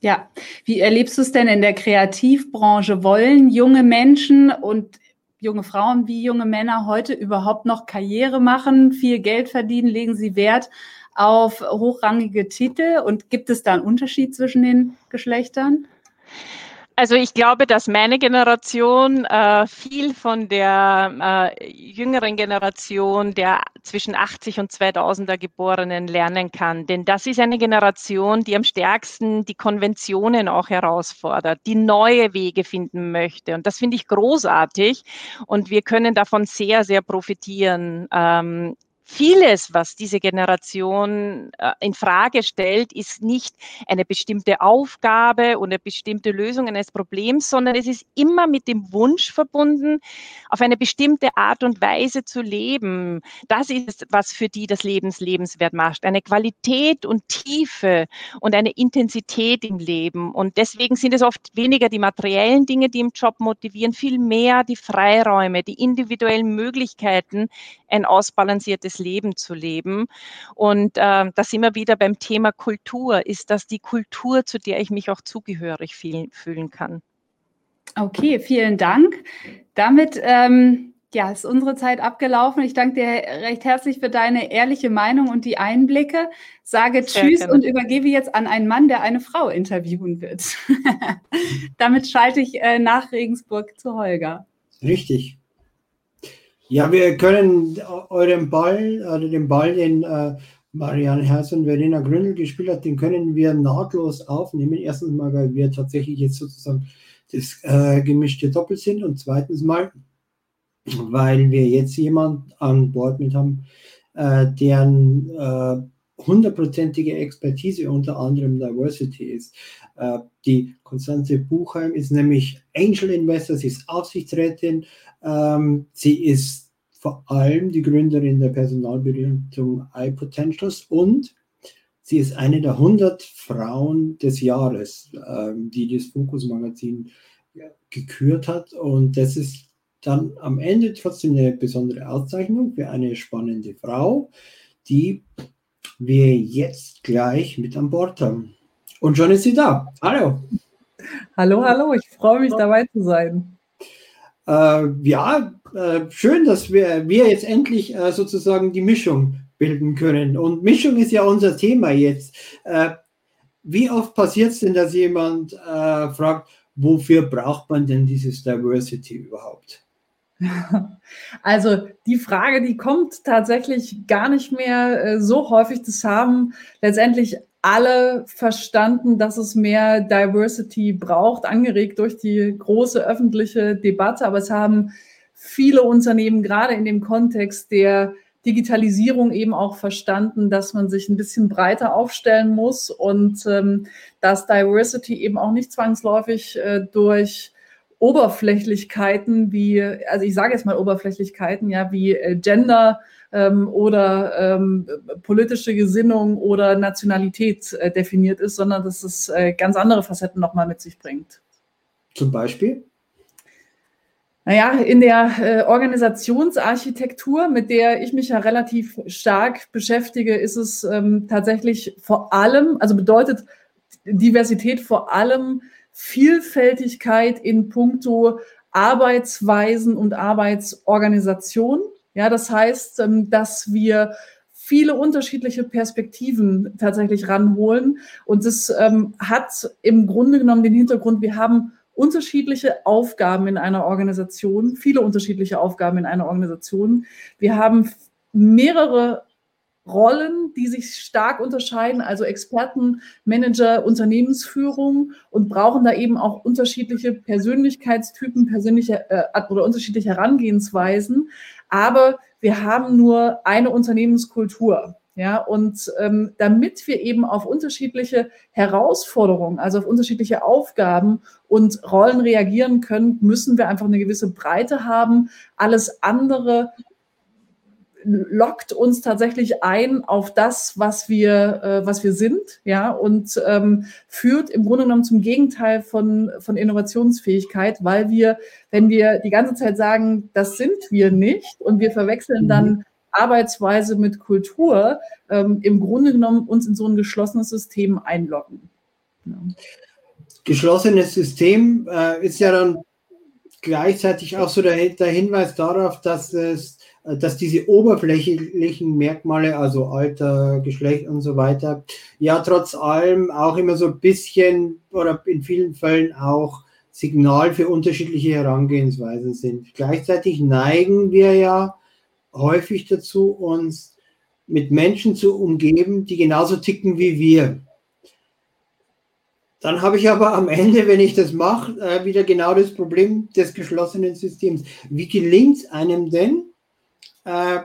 Ja, wie erlebst du es denn in der Kreativbranche? Wollen junge Menschen und junge Frauen wie junge Männer heute überhaupt noch Karriere machen, viel Geld verdienen? Legen sie Wert auf hochrangige Titel? Und gibt es da einen Unterschied zwischen den Geschlechtern? Also ich glaube, dass meine Generation äh, viel von der äh, jüngeren Generation der zwischen 80 und 2000er Geborenen lernen kann. Denn das ist eine Generation, die am stärksten die Konventionen auch herausfordert, die neue Wege finden möchte. Und das finde ich großartig. Und wir können davon sehr, sehr profitieren. Ähm, vieles, was diese Generation äh, in Frage stellt, ist nicht eine bestimmte Aufgabe oder bestimmte Lösung eines Problems, sondern es ist immer mit dem Wunsch verbunden, auf eine bestimmte Art und Weise zu leben. Das ist, was für die das Lebens lebenswert macht. Eine Qualität und Tiefe und eine Intensität im Leben. Und deswegen sind es oft weniger die materiellen Dinge, die im Job motivieren, viel mehr die Freiräume, die individuellen Möglichkeiten, ein ausbalanciertes Leben zu leben. Und äh, das immer wieder beim Thema Kultur. Ist das die Kultur, zu der ich mich auch zugehörig fühlen kann? Okay, vielen Dank. Damit ähm, ja, ist unsere Zeit abgelaufen. Ich danke dir recht herzlich für deine ehrliche Meinung und die Einblicke. Sage Sehr Tschüss gerne. und übergebe jetzt an einen Mann, der eine Frau interviewen wird. Damit schalte ich äh, nach Regensburg zu Holger. Richtig. Ja, wir können euren Ball, oder den Ball, den äh, Marianne Herz und Verena Gründel gespielt hat, den können wir nahtlos aufnehmen. Erstens mal, weil wir tatsächlich jetzt sozusagen das äh, gemischte Doppel sind und zweitens mal, weil wir jetzt jemand an Bord mit haben, äh, deren äh, hundertprozentige Expertise unter anderem Diversity ist. Äh, die Konstanze Buchheim ist nämlich Angel Investor, sie ist Aufsichtsrätin, ähm, sie ist vor allem die Gründerin der Personalberatung iPotentials und sie ist eine der 100 Frauen des Jahres, ähm, die das Fokus Magazin gekürt hat und das ist dann am Ende trotzdem eine besondere Auszeichnung für eine spannende Frau, die wir jetzt gleich mit an Bord haben. Und schon ist sie da. Hallo. Hallo, hallo, ich freue mich dabei zu sein. Äh, ja, äh, schön, dass wir, wir jetzt endlich äh, sozusagen die Mischung bilden können. Und Mischung ist ja unser Thema jetzt. Äh, wie oft passiert es denn, dass jemand äh, fragt, wofür braucht man denn dieses Diversity überhaupt? Also die Frage, die kommt tatsächlich gar nicht mehr äh, so häufig. Das haben letztendlich alle verstanden, dass es mehr Diversity braucht, angeregt durch die große öffentliche Debatte. Aber es haben viele Unternehmen gerade in dem Kontext der Digitalisierung eben auch verstanden, dass man sich ein bisschen breiter aufstellen muss und ähm, dass Diversity eben auch nicht zwangsläufig äh, durch Oberflächlichkeiten wie, also ich sage jetzt mal Oberflächlichkeiten, ja, wie äh, Gender ähm, oder ähm, politische Gesinnung oder Nationalität äh, definiert ist, sondern dass es äh, ganz andere Facetten nochmal mit sich bringt. Zum Beispiel? Naja, in der äh, Organisationsarchitektur, mit der ich mich ja relativ stark beschäftige, ist es ähm, tatsächlich vor allem, also bedeutet Diversität vor allem Vielfältigkeit in puncto Arbeitsweisen und Arbeitsorganisation. Ja, das heißt, ähm, dass wir viele unterschiedliche Perspektiven tatsächlich ranholen. Und das ähm, hat im Grunde genommen den Hintergrund, wir haben unterschiedliche Aufgaben in einer Organisation, viele unterschiedliche Aufgaben in einer Organisation. Wir haben mehrere Rollen, die sich stark unterscheiden, also Experten, Manager, Unternehmensführung und brauchen da eben auch unterschiedliche Persönlichkeitstypen, persönliche äh, oder unterschiedliche Herangehensweisen. Aber wir haben nur eine Unternehmenskultur. Ja, und ähm, damit wir eben auf unterschiedliche Herausforderungen, also auf unterschiedliche Aufgaben und Rollen reagieren können, müssen wir einfach eine gewisse Breite haben. Alles andere lockt uns tatsächlich ein auf das, was wir, äh, was wir sind, ja, und ähm, führt im Grunde genommen zum Gegenteil von, von Innovationsfähigkeit, weil wir, wenn wir die ganze Zeit sagen, das sind wir nicht und wir verwechseln dann mhm. Arbeitsweise mit Kultur, ähm, im Grunde genommen uns in so ein geschlossenes System einloggen. Ja. Geschlossenes System äh, ist ja dann gleichzeitig auch so der, der Hinweis darauf, dass es dass diese oberflächlichen Merkmale, also Alter, Geschlecht und so weiter, ja trotz allem auch immer so ein bisschen oder in vielen Fällen auch Signal für unterschiedliche Herangehensweisen sind. Gleichzeitig neigen wir ja häufig dazu, uns mit Menschen zu umgeben, die genauso ticken wie wir. Dann habe ich aber am Ende, wenn ich das mache, äh, wieder genau das Problem des geschlossenen Systems. Wie gelingt es einem denn, äh,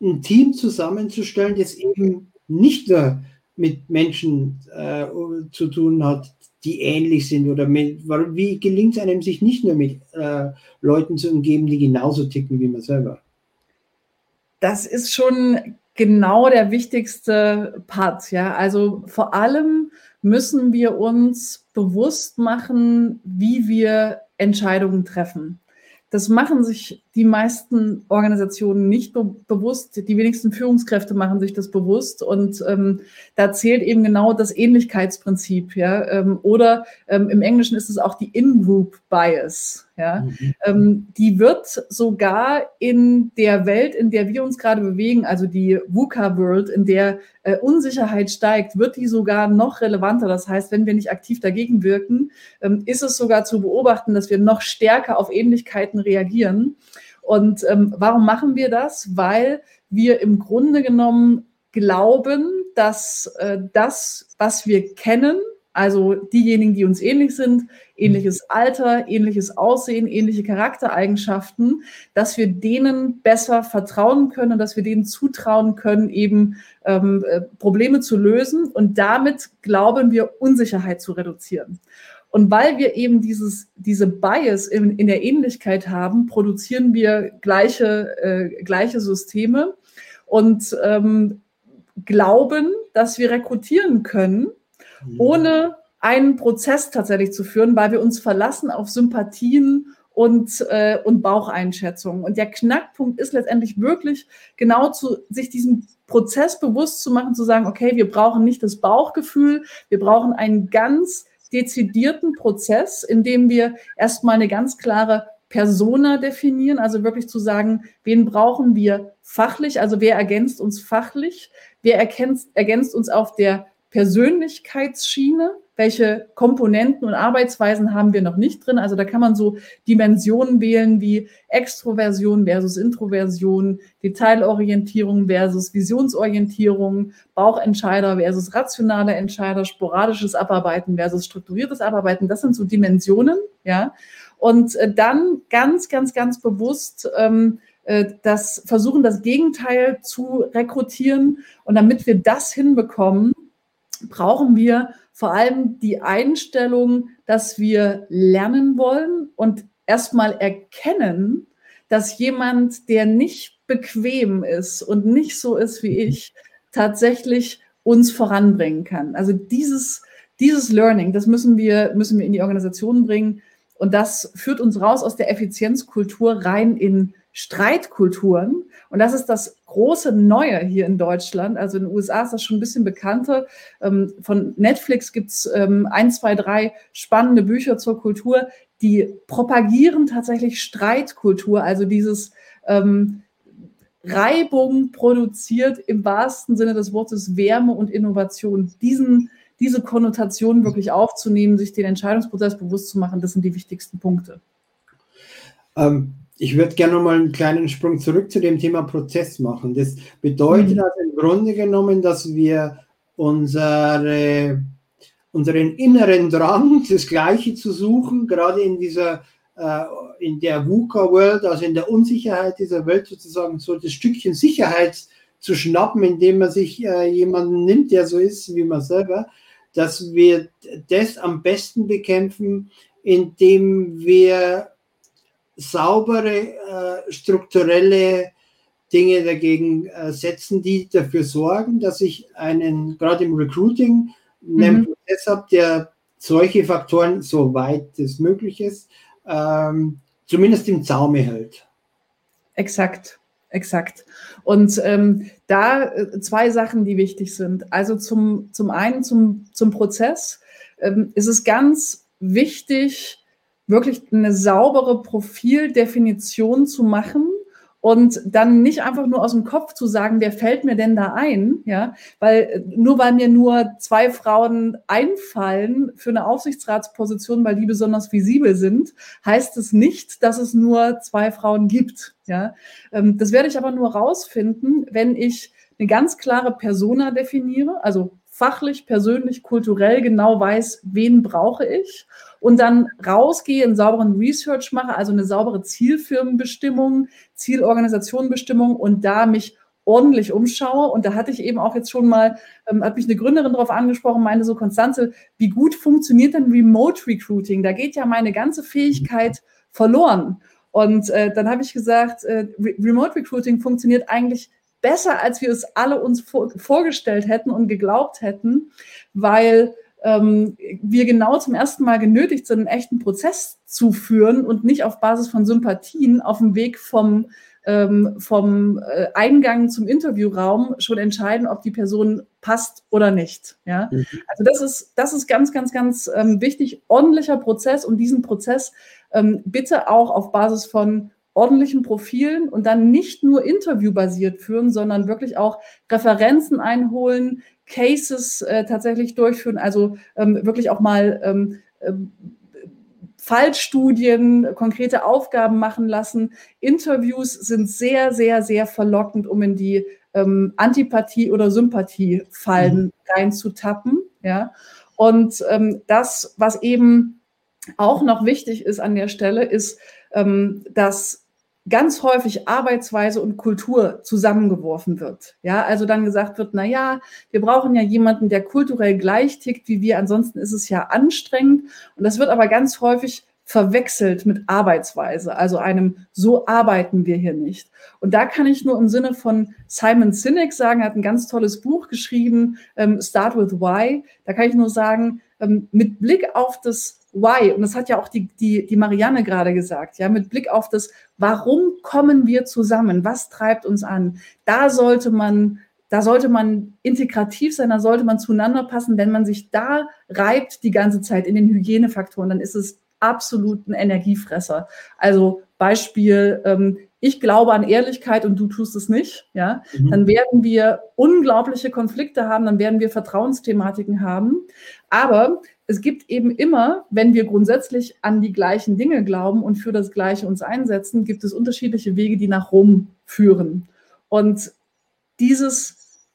ein Team zusammenzustellen, das eben nicht nur mit Menschen äh, zu tun hat, die ähnlich sind oder mit, wie gelingt es einem, sich nicht nur mit äh, Leuten zu umgeben, die genauso ticken wie man selber? Das ist schon genau der wichtigste Part, ja. Also vor allem müssen wir uns bewusst machen, wie wir Entscheidungen treffen. Das machen sich die meisten Organisationen nicht be bewusst. Die wenigsten Führungskräfte machen sich das bewusst. Und ähm, da zählt eben genau das Ähnlichkeitsprinzip. Ja? Ähm, oder ähm, im Englischen ist es auch die In-Group-Bias. Ja? Mhm. Ähm, die wird sogar in der Welt, in der wir uns gerade bewegen, also die VUCA-World, in der äh, Unsicherheit steigt, wird die sogar noch relevanter. Das heißt, wenn wir nicht aktiv dagegen wirken, ähm, ist es sogar zu beobachten, dass wir noch stärker auf Ähnlichkeiten reagieren. Und ähm, warum machen wir das? Weil wir im Grunde genommen glauben, dass äh, das, was wir kennen, also diejenigen, die uns ähnlich sind, ähnliches Alter, ähnliches Aussehen, ähnliche Charaktereigenschaften, dass wir denen besser vertrauen können und dass wir denen zutrauen können, eben ähm, äh, Probleme zu lösen. Und damit glauben wir, Unsicherheit zu reduzieren. Und weil wir eben dieses, diese Bias in, in der Ähnlichkeit haben, produzieren wir gleiche, äh, gleiche Systeme. Und ähm, glauben, dass wir rekrutieren können, ohne einen Prozess tatsächlich zu führen, weil wir uns verlassen auf Sympathien und, äh, und Baucheinschätzungen. Und der Knackpunkt ist letztendlich wirklich genau zu sich diesem Prozess bewusst zu machen, zu sagen, okay, wir brauchen nicht das Bauchgefühl, wir brauchen einen ganz dezidierten Prozess, in dem wir erstmal eine ganz klare Persona definieren, also wirklich zu sagen, wen brauchen wir fachlich, also wer ergänzt uns fachlich, wer ergänzt, ergänzt uns auf der Persönlichkeitsschiene, welche Komponenten und Arbeitsweisen haben wir noch nicht drin. Also da kann man so Dimensionen wählen wie Extroversion versus Introversion, Detailorientierung versus Visionsorientierung, Bauchentscheider versus rationale Entscheider, sporadisches Abarbeiten versus strukturiertes Abarbeiten. Das sind so Dimensionen, ja. Und äh, dann ganz, ganz, ganz bewusst ähm, äh, das versuchen, das Gegenteil zu rekrutieren. Und damit wir das hinbekommen, brauchen wir vor allem die Einstellung, dass wir lernen wollen und erstmal erkennen, dass jemand, der nicht bequem ist und nicht so ist wie ich, tatsächlich uns voranbringen kann. Also dieses, dieses Learning, das müssen wir, müssen wir in die Organisation bringen. Und das führt uns raus aus der Effizienzkultur rein in Streitkulturen. Und das ist das große Neue hier in Deutschland. Also in den USA ist das schon ein bisschen bekannter. Ähm, von Netflix gibt es ähm, ein, zwei, drei spannende Bücher zur Kultur, die propagieren tatsächlich Streitkultur, also dieses ähm, Reibung produziert im wahrsten Sinne des Wortes Wärme und Innovation. Diesen, diese Konnotation wirklich aufzunehmen, sich den Entscheidungsprozess bewusst zu machen, das sind die wichtigsten Punkte. Ähm, ich würde gerne noch mal einen kleinen Sprung zurück zu dem Thema Prozess machen. Das bedeutet mhm. also im Grunde genommen, dass wir unsere, unseren inneren Drang, das Gleiche zu suchen, gerade in dieser äh, in der VUCA-World, also in der Unsicherheit dieser Welt sozusagen so das Stückchen Sicherheit zu schnappen, indem man sich äh, jemanden nimmt, der so ist wie man selber, dass wir das am besten bekämpfen, indem wir saubere äh, strukturelle Dinge dagegen äh, setzen, die dafür sorgen, dass ich einen, gerade im Recruiting, einen mhm. Prozess habe, der solche Faktoren, soweit es möglich ist, ähm, zumindest im Zaume hält. Exakt, exakt. Und ähm, da äh, zwei Sachen, die wichtig sind. Also zum, zum einen zum, zum Prozess ähm, ist es ganz wichtig, wirklich eine saubere Profildefinition zu machen und dann nicht einfach nur aus dem Kopf zu sagen, wer fällt mir denn da ein, ja, weil nur weil mir nur zwei Frauen einfallen für eine Aufsichtsratsposition, weil die besonders visibel sind, heißt es nicht, dass es nur zwei Frauen gibt, ja. Ähm, das werde ich aber nur rausfinden, wenn ich eine ganz klare Persona definiere, also fachlich, persönlich, kulturell genau weiß, wen brauche ich und dann rausgehe, einen sauberen Research mache, also eine saubere Zielfirmenbestimmung, Zielorganisationenbestimmung und da mich ordentlich umschaue. Und da hatte ich eben auch jetzt schon mal, ähm, hat mich eine Gründerin darauf angesprochen, meinte so, Konstanze, wie gut funktioniert denn Remote Recruiting? Da geht ja meine ganze Fähigkeit verloren. Und äh, dann habe ich gesagt, äh, Re Remote Recruiting funktioniert eigentlich besser, als wir es alle uns vor vorgestellt hätten und geglaubt hätten, weil ähm, wir genau zum ersten Mal genötigt sind, einen echten Prozess zu führen und nicht auf Basis von Sympathien auf dem Weg vom, ähm, vom äh, Eingang zum Interviewraum schon entscheiden, ob die Person passt oder nicht. Ja? Mhm. Also das ist, das ist ganz, ganz, ganz ähm, wichtig. Ordentlicher Prozess und diesen Prozess ähm, bitte auch auf Basis von ordentlichen Profilen und dann nicht nur interviewbasiert führen, sondern wirklich auch Referenzen einholen, Cases äh, tatsächlich durchführen, also ähm, wirklich auch mal ähm, ähm, Fallstudien, konkrete Aufgaben machen lassen. Interviews sind sehr, sehr, sehr verlockend, um in die ähm, Antipathie- oder Sympathiefallen mhm. reinzutappen. Ja. Und ähm, das, was eben auch noch wichtig ist an der Stelle, ist, ähm, dass ganz häufig Arbeitsweise und Kultur zusammengeworfen wird. Ja, also dann gesagt wird, na ja, wir brauchen ja jemanden, der kulturell gleich tickt wie wir, ansonsten ist es ja anstrengend. Und das wird aber ganz häufig verwechselt mit Arbeitsweise, also einem so arbeiten wir hier nicht. Und da kann ich nur im Sinne von Simon Sinek sagen, er hat ein ganz tolles Buch geschrieben, ähm, Start with Why. Da kann ich nur sagen, ähm, mit Blick auf das Why, und das hat ja auch die, die, die Marianne gerade gesagt, ja, mit Blick auf das, warum kommen wir zusammen, was treibt uns an, da sollte man da sollte man integrativ sein, da sollte man zueinander passen. Wenn man sich da reibt die ganze Zeit in den Hygienefaktoren, dann ist es absoluten Energiefresser. Also Beispiel, ähm, ich glaube an Ehrlichkeit und du tust es nicht, ja, mhm. dann werden wir unglaubliche Konflikte haben, dann werden wir Vertrauensthematiken haben. Aber es gibt eben immer, wenn wir grundsätzlich an die gleichen Dinge glauben und für das Gleiche uns einsetzen, gibt es unterschiedliche Wege, die nach Rom führen. Und dieses,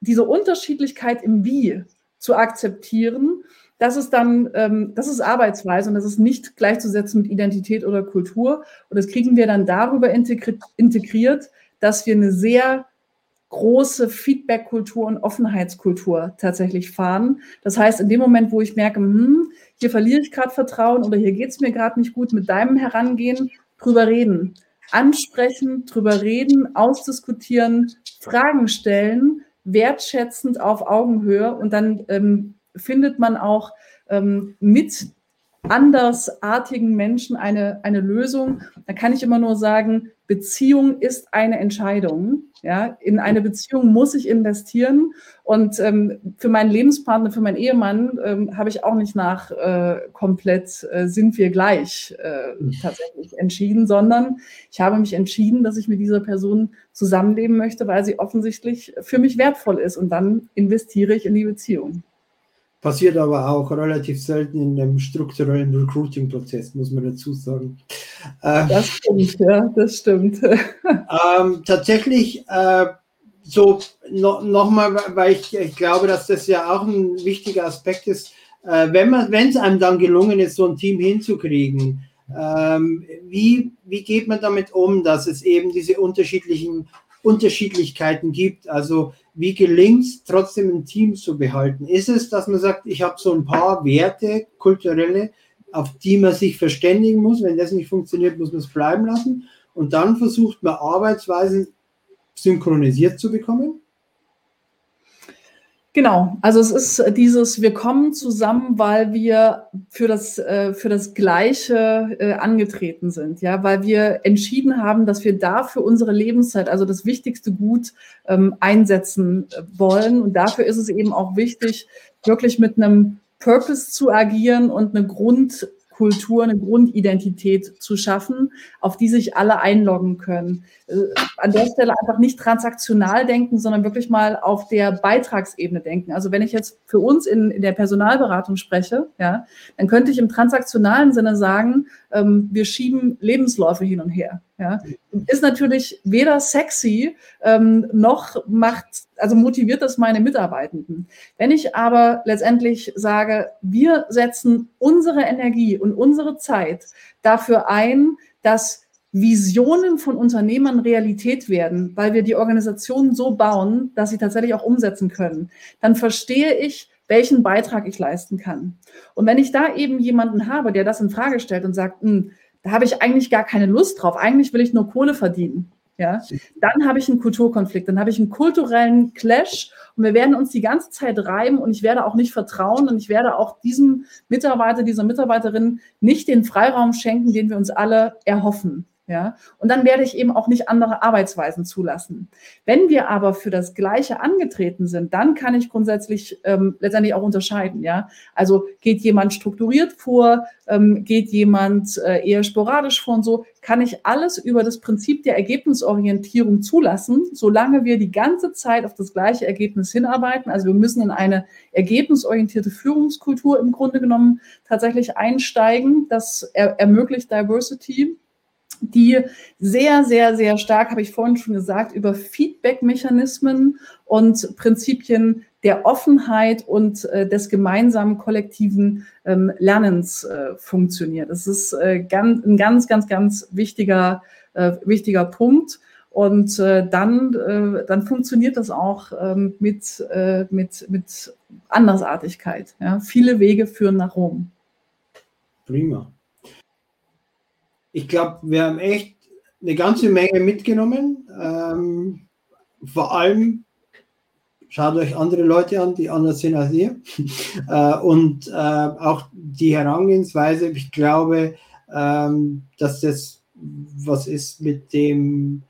diese Unterschiedlichkeit im Wie zu akzeptieren das ist dann, ähm, das ist Arbeitsweise und das ist nicht gleichzusetzen mit Identität oder Kultur. Und das kriegen wir dann darüber integri integriert, dass wir eine sehr große Feedback-Kultur und Offenheitskultur tatsächlich fahren. Das heißt, in dem Moment, wo ich merke, hm, hier verliere ich gerade Vertrauen oder hier geht es mir gerade nicht gut mit deinem Herangehen, drüber reden. Ansprechen, drüber reden, ausdiskutieren, Fragen stellen, wertschätzend auf Augenhöhe und dann ähm, findet man auch ähm, mit andersartigen Menschen eine, eine Lösung. Da kann ich immer nur sagen, Beziehung ist eine Entscheidung. Ja, in eine Beziehung muss ich investieren. Und ähm, für meinen Lebenspartner, für meinen Ehemann ähm, habe ich auch nicht nach äh, komplett äh, sind wir gleich äh, tatsächlich entschieden, sondern ich habe mich entschieden, dass ich mit dieser Person zusammenleben möchte, weil sie offensichtlich für mich wertvoll ist. Und dann investiere ich in die Beziehung. Passiert aber auch relativ selten in einem strukturellen Recruiting-Prozess, muss man dazu sagen. Äh, das stimmt, ja, das stimmt. Ähm, tatsächlich, äh, so no, nochmal, weil ich, ich glaube, dass das ja auch ein wichtiger Aspekt ist, äh, wenn es einem dann gelungen ist, so ein Team hinzukriegen, ähm, wie, wie geht man damit um, dass es eben diese unterschiedlichen Unterschiedlichkeiten gibt? Also wie gelingt es trotzdem ein Team zu behalten? Ist es, dass man sagt, ich habe so ein paar Werte, kulturelle, auf die man sich verständigen muss. Wenn das nicht funktioniert, muss man es bleiben lassen. Und dann versucht man Arbeitsweisen synchronisiert zu bekommen. Genau, also es ist dieses, wir kommen zusammen, weil wir für das, äh, für das Gleiche äh, angetreten sind, ja, weil wir entschieden haben, dass wir da für unsere Lebenszeit, also das wichtigste Gut, ähm, einsetzen äh, wollen. Und dafür ist es eben auch wichtig, wirklich mit einem Purpose zu agieren und eine Grund, Kultur, eine Grundidentität zu schaffen, auf die sich alle einloggen können. Äh, an der Stelle einfach nicht transaktional denken, sondern wirklich mal auf der Beitragsebene denken. Also wenn ich jetzt für uns in, in der Personalberatung spreche, ja, dann könnte ich im transaktionalen Sinne sagen, ähm, wir schieben Lebensläufe hin und her. Ja. Ist natürlich weder sexy ähm, noch macht, also motiviert das meine Mitarbeitenden. Wenn ich aber letztendlich sage, wir setzen unsere Energie und unsere Zeit dafür ein, dass Visionen von Unternehmern Realität werden, weil wir die Organisation so bauen, dass sie tatsächlich auch umsetzen können, dann verstehe ich, welchen Beitrag ich leisten kann. Und wenn ich da eben jemanden habe, der das in Frage stellt und sagt, hm, da habe ich eigentlich gar keine Lust drauf, eigentlich will ich nur Kohle verdienen, ja, dann habe ich einen Kulturkonflikt, dann habe ich einen kulturellen Clash und wir werden uns die ganze Zeit reiben und ich werde auch nicht vertrauen und ich werde auch diesem Mitarbeiter, dieser Mitarbeiterin nicht den Freiraum schenken, den wir uns alle erhoffen. Ja, und dann werde ich eben auch nicht andere Arbeitsweisen zulassen. Wenn wir aber für das Gleiche angetreten sind, dann kann ich grundsätzlich ähm, letztendlich auch unterscheiden. Ja, also geht jemand strukturiert vor, ähm, geht jemand äh, eher sporadisch vor und so, kann ich alles über das Prinzip der Ergebnisorientierung zulassen, solange wir die ganze Zeit auf das gleiche Ergebnis hinarbeiten. Also wir müssen in eine ergebnisorientierte Führungskultur im Grunde genommen tatsächlich einsteigen. Das er ermöglicht Diversity die sehr, sehr, sehr stark, habe ich vorhin schon gesagt, über Feedback-Mechanismen und Prinzipien der Offenheit und äh, des gemeinsamen kollektiven ähm, Lernens äh, funktioniert. Das ist äh, ganz, ein ganz, ganz, ganz wichtiger, äh, wichtiger Punkt. Und äh, dann, äh, dann funktioniert das auch ähm, mit, mit, mit Andersartigkeit. Ja? Viele Wege führen nach Rom. Prima. Ich glaube, wir haben echt eine ganze Menge mitgenommen. Ähm, vor allem schaut euch andere Leute an, die anders sind als ihr. äh, und äh, auch die Herangehensweise, ich glaube, ähm, dass das was ist, mit dem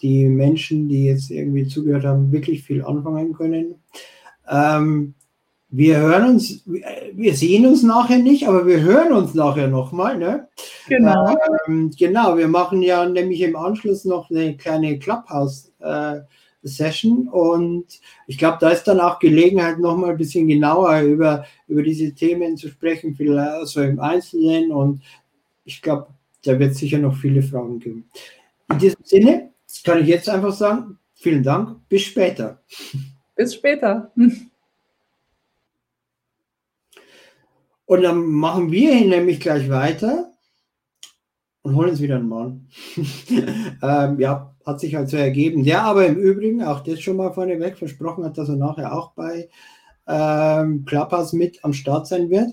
die Menschen, die jetzt irgendwie zugehört haben, wirklich viel anfangen können. Ähm, wir hören uns, wir sehen uns nachher nicht, aber wir hören uns nachher nochmal. Ne? Genau. Ähm, genau, wir machen ja nämlich im Anschluss noch eine kleine Clubhouse-Session äh, und ich glaube, da ist dann auch Gelegenheit, nochmal ein bisschen genauer über, über diese Themen zu sprechen, vielleicht so im Einzelnen und ich glaube, da wird es sicher noch viele Fragen geben. In diesem Sinne kann ich jetzt einfach sagen, vielen Dank, bis später. Bis später. Und dann machen wir hier nämlich gleich weiter und holen uns wieder einen Mann. ähm, ja, hat sich also ergeben. Der aber im Übrigen, auch das schon mal vorneweg versprochen hat, dass er nachher auch bei ähm, Clubhouse mit am Start sein wird.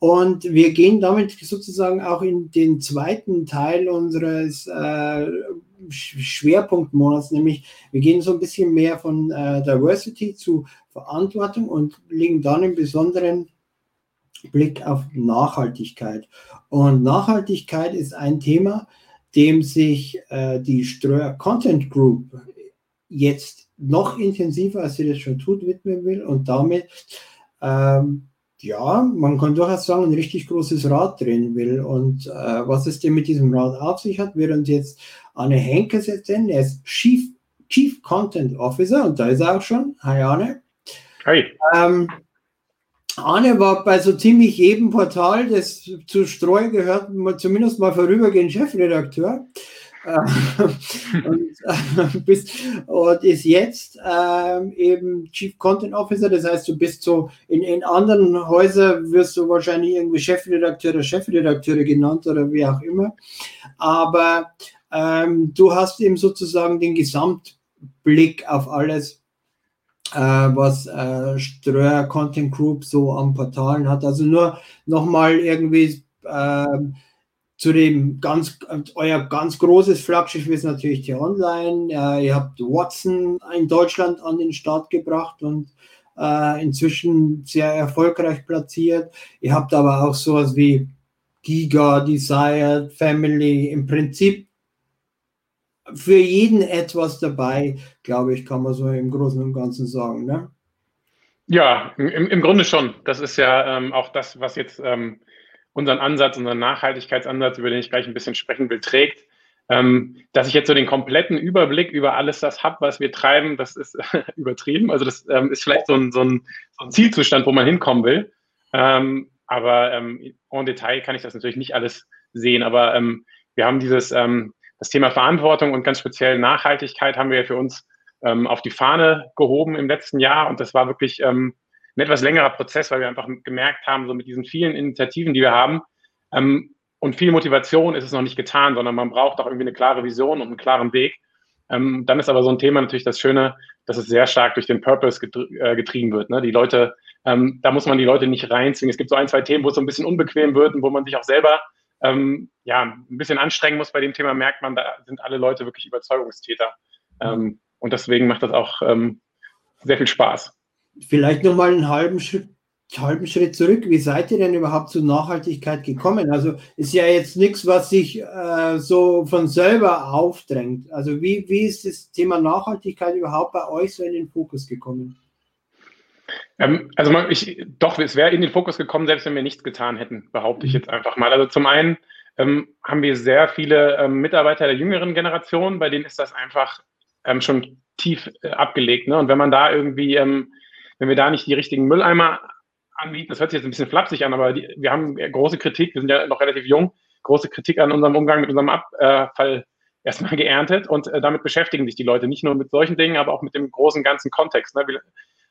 Und wir gehen damit sozusagen auch in den zweiten Teil unseres äh, Schwerpunktmonats, nämlich wir gehen so ein bisschen mehr von äh, Diversity zu Verantwortung und legen dann im Besonderen Blick auf Nachhaltigkeit. Und Nachhaltigkeit ist ein Thema, dem sich äh, die Ströer Content Group jetzt noch intensiver, als sie das schon tut, widmen will und damit, ähm, ja, man kann durchaus sagen, ein richtig großes Rad drehen will. Und äh, was es denn mit diesem Rad auf sich hat, wird uns jetzt Anne Henkes erzählen. Er ist Chief, Chief Content Officer und da ist er auch schon. Hi Anne. Hi. Ähm, Arne war bei so ziemlich jedem Portal, das zu Streu gehört, zumindest mal vorübergehend Chefredakteur. und, äh, bist, und ist jetzt ähm, eben Chief Content Officer. Das heißt, du bist so in, in anderen Häusern wirst du wahrscheinlich irgendwie Chefredakteur oder Chefredakteure genannt oder wie auch immer. Aber ähm, du hast eben sozusagen den Gesamtblick auf alles, äh, was äh, Ströer Content Group so am Portalen hat. Also nur nochmal irgendwie äh, zu dem ganz, euer ganz großes Flaggschiff ist natürlich die Online. Äh, ihr habt Watson in Deutschland an den Start gebracht und äh, inzwischen sehr erfolgreich platziert. Ihr habt aber auch sowas wie Giga, Desired, Family, im Prinzip für jeden etwas dabei, glaube ich, kann man so im Großen und Ganzen sagen. Ne? Ja, im, im Grunde schon. Das ist ja ähm, auch das, was jetzt ähm, unseren Ansatz, unseren Nachhaltigkeitsansatz, über den ich gleich ein bisschen sprechen will, trägt. Ähm, dass ich jetzt so den kompletten Überblick über alles das habe, was wir treiben, das ist übertrieben. Also das ähm, ist vielleicht so ein, so, ein, so ein, Zielzustand, wo man hinkommen will. Ähm, aber ähm, en Detail kann ich das natürlich nicht alles sehen. Aber ähm, wir haben dieses das Thema Verantwortung und ganz speziell Nachhaltigkeit haben wir ja für uns ähm, auf die Fahne gehoben im letzten Jahr. Und das war wirklich ähm, ein etwas längerer Prozess, weil wir einfach gemerkt haben, so mit diesen vielen Initiativen, die wir haben, ähm, und viel Motivation ist es noch nicht getan, sondern man braucht auch irgendwie eine klare Vision und einen klaren Weg. Ähm, dann ist aber so ein Thema natürlich das Schöne, dass es sehr stark durch den Purpose äh, getrieben wird. Ne? Die Leute, ähm, da muss man die Leute nicht reinzwingen. Es gibt so ein, zwei Themen, wo es so ein bisschen unbequem wird und wo man sich auch selber ähm, ja, ein bisschen anstrengen muss bei dem Thema, merkt man, da sind alle Leute wirklich Überzeugungstäter. Ähm, und deswegen macht das auch ähm, sehr viel Spaß. Vielleicht nochmal einen halben Schritt, halben Schritt zurück. Wie seid ihr denn überhaupt zur Nachhaltigkeit gekommen? Also ist ja jetzt nichts, was sich äh, so von selber aufdrängt. Also wie, wie ist das Thema Nachhaltigkeit überhaupt bei euch so in den Fokus gekommen? Ähm, also man, ich, doch, es wäre in den Fokus gekommen, selbst wenn wir nichts getan hätten, behaupte ich mhm. jetzt einfach mal. Also zum einen ähm, haben wir sehr viele ähm, Mitarbeiter der jüngeren Generation, bei denen ist das einfach ähm, schon tief äh, abgelegt. Ne? Und wenn man da irgendwie, ähm, wenn wir da nicht die richtigen Mülleimer anbieten, das hört sich jetzt ein bisschen flapsig an, aber die, wir haben große Kritik, wir sind ja noch relativ jung, große Kritik an unserem Umgang mit unserem Abfall erstmal geerntet und äh, damit beschäftigen sich die Leute nicht nur mit solchen Dingen, aber auch mit dem großen ganzen Kontext. Ne?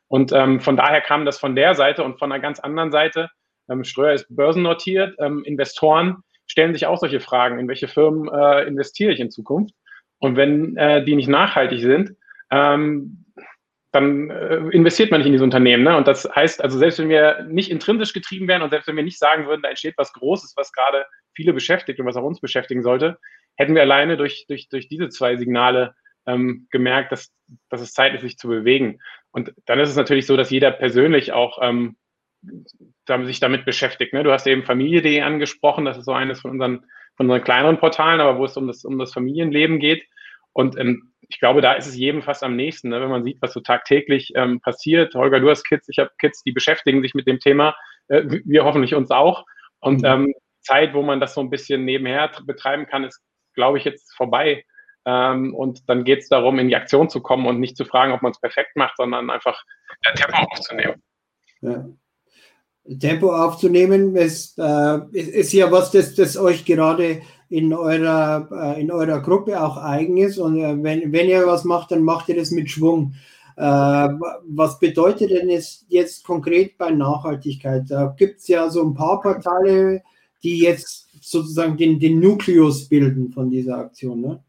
Und ähm, von daher kam das von der Seite und von einer ganz anderen Seite. Ähm, Ströer ist börsennotiert. Ähm, Investoren stellen sich auch solche Fragen. In welche Firmen äh, investiere ich in Zukunft? Und wenn äh, die nicht nachhaltig sind, ähm, dann äh, investiert man nicht in diese Unternehmen. Ne? Und das heißt, also selbst wenn wir nicht intrinsisch getrieben wären und selbst wenn wir nicht sagen würden, da entsteht was Großes, was gerade viele beschäftigt und was auch uns beschäftigen sollte, hätten wir alleine durch, durch, durch diese zwei Signale ähm, gemerkt, dass, dass es Zeit ist, sich zu bewegen. Und dann ist es natürlich so, dass jeder persönlich auch ähm, sich damit beschäftigt. Ne? Du hast eben Familie.de angesprochen, das ist so eines von unseren, von unseren kleineren Portalen, aber wo es um das, um das Familienleben geht. Und ähm, ich glaube, da ist es jedem fast am nächsten, ne? wenn man sieht, was so tagtäglich ähm, passiert. Holger, du hast Kids, ich habe Kids, die beschäftigen sich mit dem Thema, äh, wir hoffentlich uns auch. Und mhm. ähm, Zeit, wo man das so ein bisschen nebenher betreiben kann, ist, glaube ich, jetzt vorbei. Ähm, und dann geht es darum, in die Aktion zu kommen und nicht zu fragen, ob man es perfekt macht, sondern einfach äh, Tempo aufzunehmen. Ja. Tempo aufzunehmen ist, äh, ist, ja was, das, das euch gerade in eurer, äh, in eurer Gruppe auch eigen ist. Und äh, wenn, wenn ihr was macht, dann macht ihr das mit Schwung. Äh, was bedeutet denn jetzt, jetzt konkret bei Nachhaltigkeit? Da gibt es ja so ein paar Portale, die jetzt sozusagen den, den Nukleus bilden von dieser Aktion. Ne?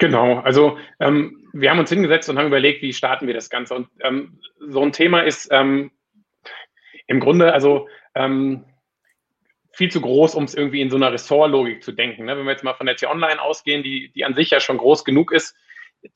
Genau, also ähm, wir haben uns hingesetzt und haben überlegt, wie starten wir das Ganze. Und ähm, so ein Thema ist ähm, im Grunde, also ähm, viel zu groß, um es irgendwie in so einer Ressortlogik zu denken. Ne? Wenn wir jetzt mal von der T-Online ausgehen, die, die an sich ja schon groß genug ist,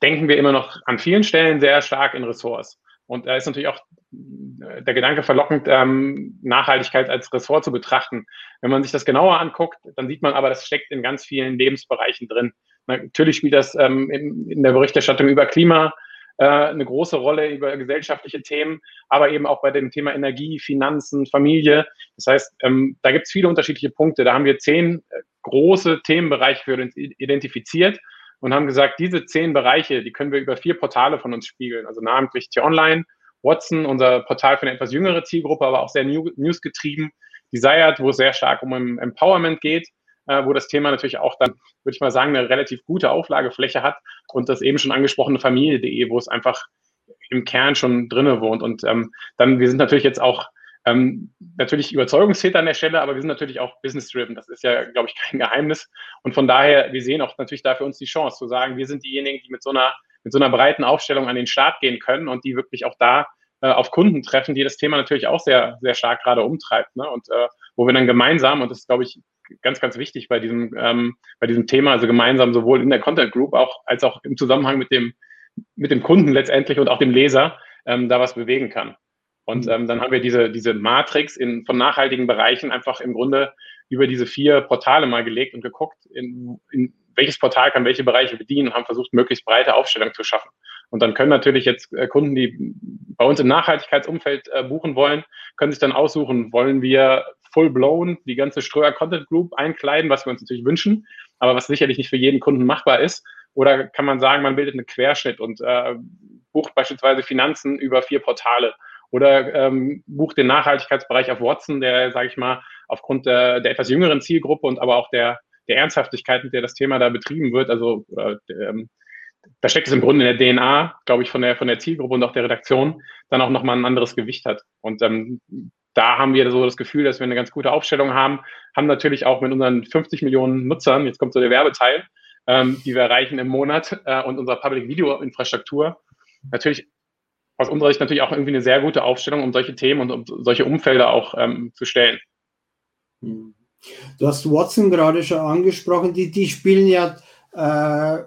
denken wir immer noch an vielen Stellen sehr stark in Ressorts. Und da ist natürlich auch der Gedanke verlockend, ähm, Nachhaltigkeit als Ressort zu betrachten. Wenn man sich das genauer anguckt, dann sieht man aber, das steckt in ganz vielen Lebensbereichen drin. Natürlich spielt das ähm, in, in der Berichterstattung über Klima äh, eine große Rolle über gesellschaftliche Themen, aber eben auch bei dem Thema Energie, Finanzen, Familie. Das heißt, ähm, da gibt es viele unterschiedliche Punkte. Da haben wir zehn äh, große Themenbereiche für uns identifiziert und haben gesagt, diese zehn Bereiche, die können wir über vier Portale von uns spiegeln, also namentlich T-Online, Watson, unser Portal für eine etwas jüngere Zielgruppe, aber auch sehr newsgetrieben, Desired, wo es sehr stark um Empowerment geht, wo das Thema natürlich auch dann, würde ich mal sagen, eine relativ gute Auflagefläche hat und das eben schon angesprochene Familie.de, wo es einfach im Kern schon drinne wohnt. Und ähm, dann, wir sind natürlich jetzt auch ähm, natürlich Überzeugungstäter an der Stelle, aber wir sind natürlich auch business-driven. Das ist ja, glaube ich, kein Geheimnis. Und von daher, wir sehen auch natürlich da für uns die Chance zu sagen, wir sind diejenigen, die mit so einer, mit so einer breiten Aufstellung an den Start gehen können und die wirklich auch da äh, auf Kunden treffen, die das Thema natürlich auch sehr, sehr stark gerade umtreibt. Ne? Und äh, wo wir dann gemeinsam, und das glaube ich, ganz, ganz wichtig bei diesem, ähm, bei diesem Thema, also gemeinsam sowohl in der Content Group auch, als auch im Zusammenhang mit dem, mit dem Kunden letztendlich und auch dem Leser, ähm, da was bewegen kann. Und mhm. ähm, dann haben wir diese, diese Matrix in, von nachhaltigen Bereichen einfach im Grunde über diese vier Portale mal gelegt und geguckt, in, in welches Portal kann welche Bereiche bedienen und haben versucht, möglichst breite Aufstellung zu schaffen. Und dann können natürlich jetzt äh, Kunden, die bei uns im Nachhaltigkeitsumfeld äh, buchen wollen, können sich dann aussuchen, wollen wir full-blown die ganze Ströer Content Group einkleiden, was wir uns natürlich wünschen, aber was sicherlich nicht für jeden Kunden machbar ist. Oder kann man sagen, man bildet einen Querschnitt und äh, bucht beispielsweise Finanzen über vier Portale oder ähm, bucht den Nachhaltigkeitsbereich auf Watson, der, sage ich mal, aufgrund der, der etwas jüngeren Zielgruppe und aber auch der, der Ernsthaftigkeit, mit der das Thema da betrieben wird, also äh, ähm, da steckt es im Grunde in der DNA, glaube ich, von der, von der Zielgruppe und auch der Redaktion, dann auch nochmal ein anderes Gewicht hat. Und ähm, da haben wir so das Gefühl, dass wir eine ganz gute Aufstellung haben, haben natürlich auch mit unseren 50 Millionen Nutzern, jetzt kommt so der Werbeteil, ähm, die wir erreichen im Monat äh, und unserer Public Video Infrastruktur, natürlich aus unserer Sicht natürlich auch irgendwie eine sehr gute Aufstellung, um solche Themen und um solche Umfelder auch ähm, zu stellen. Du hast Watson gerade schon angesprochen, die, die spielen ja äh,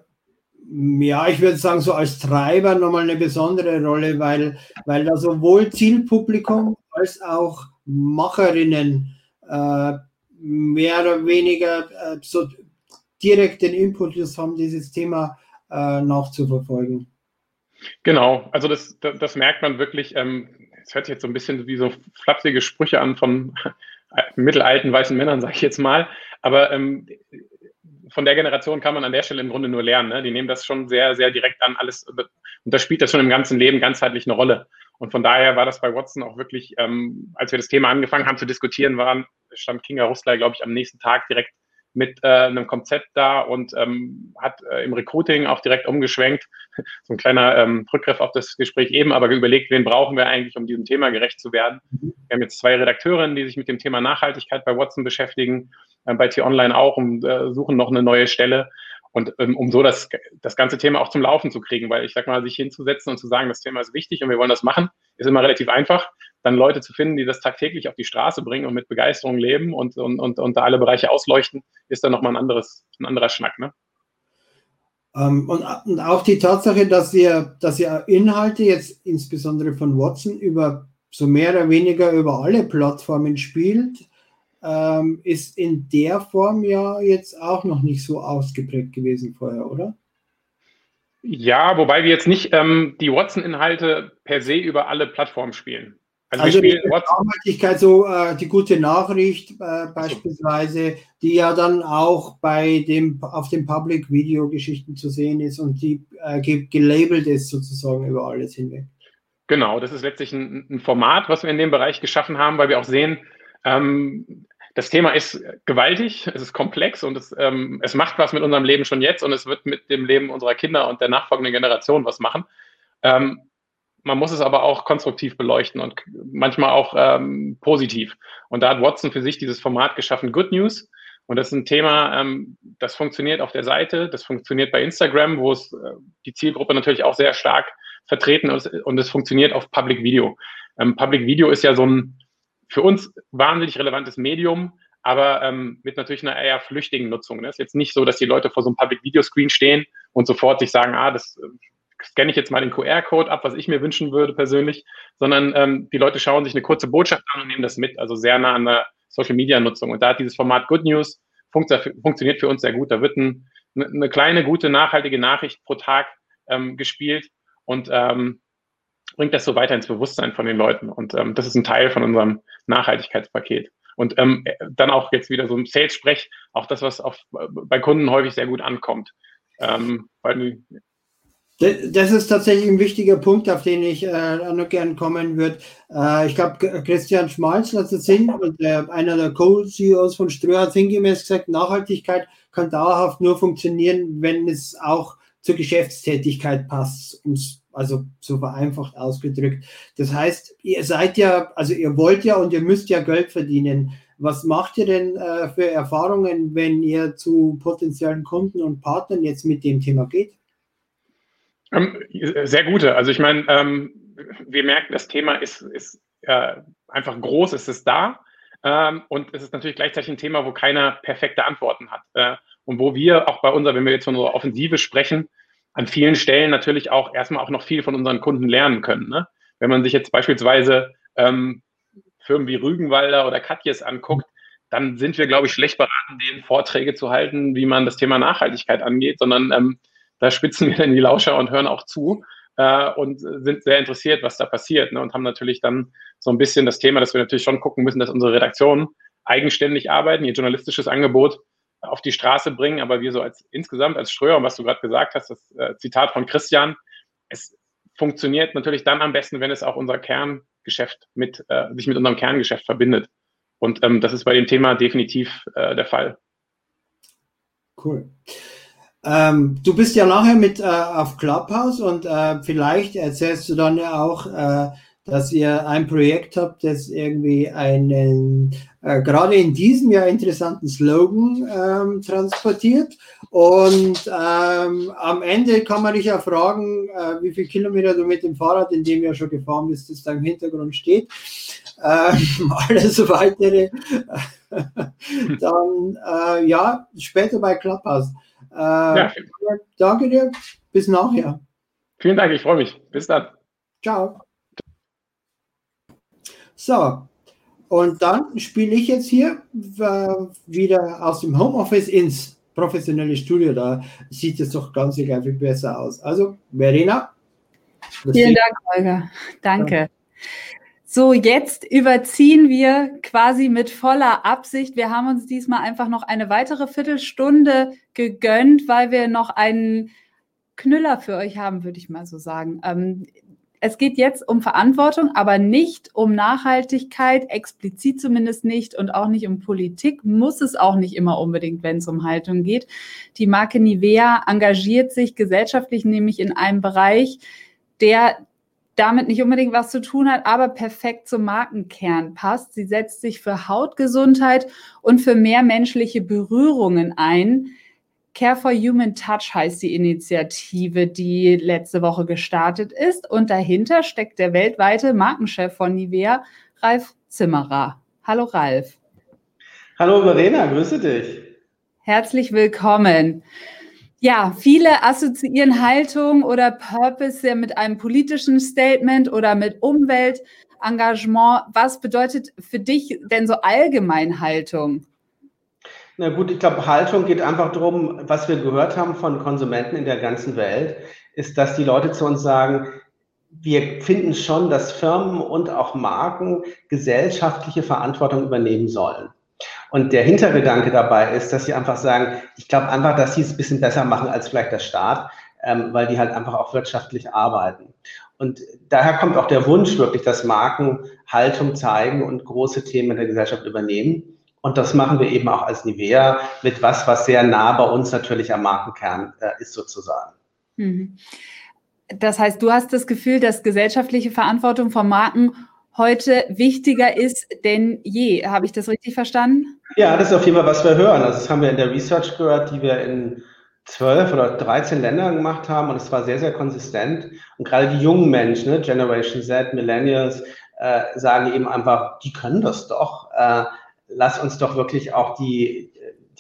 ja, ich würde sagen, so als Treiber nochmal eine besondere Rolle, weil, weil da sowohl Zielpublikum als auch Macherinnen äh, mehr oder weniger äh, so direkt den Impuls haben, dieses Thema äh, nachzuverfolgen. Genau, also das, das, das merkt man wirklich. Ähm, es hört sich jetzt so ein bisschen wie so flapsige Sprüche an von mittelalten weißen Männern, sage ich jetzt mal. Aber ähm, von der Generation kann man an der Stelle im Grunde nur lernen. Ne? Die nehmen das schon sehr, sehr direkt an, alles, und das spielt das schon im ganzen Leben ganzheitlich eine Rolle. Und von daher war das bei Watson auch wirklich, ähm, als wir das Thema angefangen haben zu diskutieren, waren, stand Kinga Rustler, glaube ich, am nächsten Tag direkt mit äh, einem Konzept da und ähm, hat äh, im Recruiting auch direkt umgeschwenkt. So ein kleiner ähm, Rückgriff auf das Gespräch eben, aber überlegt, wen brauchen wir eigentlich, um diesem Thema gerecht zu werden. Wir haben jetzt zwei Redakteurinnen, die sich mit dem Thema Nachhaltigkeit bei Watson beschäftigen, äh, bei T-Online auch und äh, suchen noch eine neue Stelle. Und ähm, um so das, das ganze Thema auch zum Laufen zu kriegen, weil ich sag mal, sich hinzusetzen und zu sagen, das Thema ist wichtig und wir wollen das machen, ist immer relativ einfach. Dann Leute zu finden, die das tagtäglich auf die Straße bringen und mit Begeisterung leben und, und, und, und da alle Bereiche ausleuchten, ist dann nochmal ein anderes, ein anderer Schnack. Ne? Ähm, und, und auch die Tatsache, dass ihr, dass ihr Inhalte jetzt insbesondere von Watson über so mehr oder weniger über alle Plattformen spielt, ähm, ist in der Form ja jetzt auch noch nicht so ausgeprägt gewesen vorher, oder? Ja, wobei wir jetzt nicht ähm, die Watson-Inhalte per se über alle Plattformen spielen. Also, also spielen Nachhaltigkeit, so äh, die gute Nachricht äh, beispielsweise, die ja dann auch bei dem auf den Public-Video-Geschichten zu sehen ist und die äh, gelabelt ist sozusagen über alles hinweg. Genau, das ist letztlich ein, ein, Format, was wir in dem Bereich geschaffen haben, weil wir auch sehen, ähm, das Thema ist gewaltig, es ist komplex und es, ähm, es macht was mit unserem Leben schon jetzt und es wird mit dem Leben unserer Kinder und der nachfolgenden Generation was machen. Ähm, man muss es aber auch konstruktiv beleuchten und manchmal auch ähm, positiv. Und da hat Watson für sich dieses Format geschaffen, Good News. Und das ist ein Thema, ähm, das funktioniert auf der Seite, das funktioniert bei Instagram, wo es äh, die Zielgruppe natürlich auch sehr stark vertreten ist und es funktioniert auf Public Video. Ähm, Public Video ist ja so ein für uns wahnsinnig relevantes Medium, aber ähm, mit natürlich einer eher flüchtigen Nutzung. Ne? Es ist jetzt nicht so, dass die Leute vor so einem Public Video Screen stehen und sofort sich sagen, ah, das äh, scanne ich jetzt mal den QR-Code ab, was ich mir wünschen würde persönlich, sondern ähm, die Leute schauen sich eine kurze Botschaft an und nehmen das mit, also sehr nah an der Social-Media-Nutzung. Und da hat dieses Format Good News funkt, funktioniert für uns sehr gut. Da wird ein, eine kleine, gute, nachhaltige Nachricht pro Tag ähm, gespielt und ähm, bringt das so weiter ins Bewusstsein von den Leuten. Und ähm, das ist ein Teil von unserem Nachhaltigkeitspaket. Und ähm, dann auch jetzt wieder so ein Sales-Sprech, auch das, was auf, bei Kunden häufig sehr gut ankommt. Ähm, weil das ist tatsächlich ein wichtiger Punkt, auf den ich äh, noch gern kommen würde. Äh, ich glaube, Christian Schmalz hat es Sinn, äh, einer der Co-CEOs von Ströer hat sinngemäß gesagt, Nachhaltigkeit kann dauerhaft nur funktionieren, wenn es auch zur Geschäftstätigkeit passt, um es also so vereinfacht ausgedrückt. Das heißt, ihr seid ja, also ihr wollt ja und ihr müsst ja Geld verdienen. Was macht ihr denn äh, für Erfahrungen, wenn ihr zu potenziellen Kunden und Partnern jetzt mit dem Thema geht? Ähm, sehr gute. Also ich meine, ähm, wir merken, das Thema ist, ist äh, einfach groß, es ist da. Ähm, und es ist natürlich gleichzeitig ein Thema, wo keiner perfekte Antworten hat. Äh, und wo wir auch bei unserer, wenn wir jetzt von unserer Offensive sprechen, an vielen Stellen natürlich auch erstmal auch noch viel von unseren Kunden lernen können. Ne? Wenn man sich jetzt beispielsweise ähm, Firmen wie Rügenwalder oder Katjes anguckt, dann sind wir, glaube ich, schlecht beraten, denen Vorträge zu halten, wie man das Thema Nachhaltigkeit angeht, sondern ähm, da spitzen wir dann die Lauscher und hören auch zu äh, und sind sehr interessiert, was da passiert ne? und haben natürlich dann so ein bisschen das Thema, dass wir natürlich schon gucken müssen, dass unsere Redaktionen eigenständig arbeiten, ihr journalistisches Angebot auf die Straße bringen, aber wir so als insgesamt als Ströer, und was du gerade gesagt hast, das äh, Zitat von Christian, es funktioniert natürlich dann am besten, wenn es auch unser Kerngeschäft mit, äh, sich mit unserem Kerngeschäft verbindet. Und ähm, das ist bei dem Thema definitiv äh, der Fall. Cool. Ähm, du bist ja nachher mit äh, auf Clubhouse und äh, vielleicht erzählst du dann ja auch, äh, dass ihr ein Projekt habt, das irgendwie einen äh, gerade in diesem Jahr interessanten Slogan ähm, transportiert. Und ähm, am Ende kann man dich ja fragen, äh, wie viele Kilometer du mit dem Fahrrad in dem Jahr schon gefahren bist, das da im Hintergrund steht. Ähm, alles weitere. Dann äh, ja, später bei Clubhouse. Äh, ja. Danke dir. Bis nachher. Vielen Dank, ich freue mich. Bis dann. Ciao. So, und dann spiele ich jetzt hier äh, wieder aus dem Homeoffice ins professionelle Studio. Da sieht es doch ganz egal viel besser aus. Also, Verena. Vielen Dank, Holger. Danke. Ja. So, jetzt überziehen wir quasi mit voller Absicht. Wir haben uns diesmal einfach noch eine weitere Viertelstunde gegönnt, weil wir noch einen Knüller für euch haben, würde ich mal so sagen. Ähm, es geht jetzt um Verantwortung, aber nicht um Nachhaltigkeit, explizit zumindest nicht und auch nicht um Politik, muss es auch nicht immer unbedingt, wenn es um Haltung geht. Die Marke Nivea engagiert sich gesellschaftlich nämlich in einem Bereich, der damit nicht unbedingt was zu tun hat, aber perfekt zum Markenkern passt. Sie setzt sich für Hautgesundheit und für mehr menschliche Berührungen ein. Care for Human Touch heißt die Initiative, die letzte Woche gestartet ist. Und dahinter steckt der weltweite Markenchef von Nivea, Ralf Zimmerer. Hallo Ralf. Hallo Verena, grüße dich. Herzlich willkommen. Ja, viele assoziieren Haltung oder Purpose ja mit einem politischen Statement oder mit Umweltengagement. Was bedeutet für dich denn so allgemein Haltung? Na gut, ich glaube, Haltung geht einfach darum, was wir gehört haben von Konsumenten in der ganzen Welt, ist, dass die Leute zu uns sagen, wir finden schon, dass Firmen und auch Marken gesellschaftliche Verantwortung übernehmen sollen. Und der Hintergedanke dabei ist, dass sie einfach sagen, ich glaube einfach, dass sie es ein bisschen besser machen als vielleicht der Staat, ähm, weil die halt einfach auch wirtschaftlich arbeiten. Und daher kommt auch der Wunsch wirklich, dass Marken Haltung zeigen und große Themen in der Gesellschaft übernehmen. Und das machen wir eben auch als Nivea mit was, was sehr nah bei uns natürlich am Markenkern äh, ist sozusagen. Mhm. Das heißt, du hast das Gefühl, dass gesellschaftliche Verantwortung von Marken heute wichtiger ist denn je. Habe ich das richtig verstanden? Ja, das ist auf jeden Fall, was wir hören. Also das haben wir in der Research gehört, die wir in zwölf oder 13 Ländern gemacht haben und es war sehr, sehr konsistent. Und gerade die jungen Menschen, ne, Generation Z, Millennials, äh, sagen eben einfach, die können das doch. Äh, lass uns doch wirklich auch die,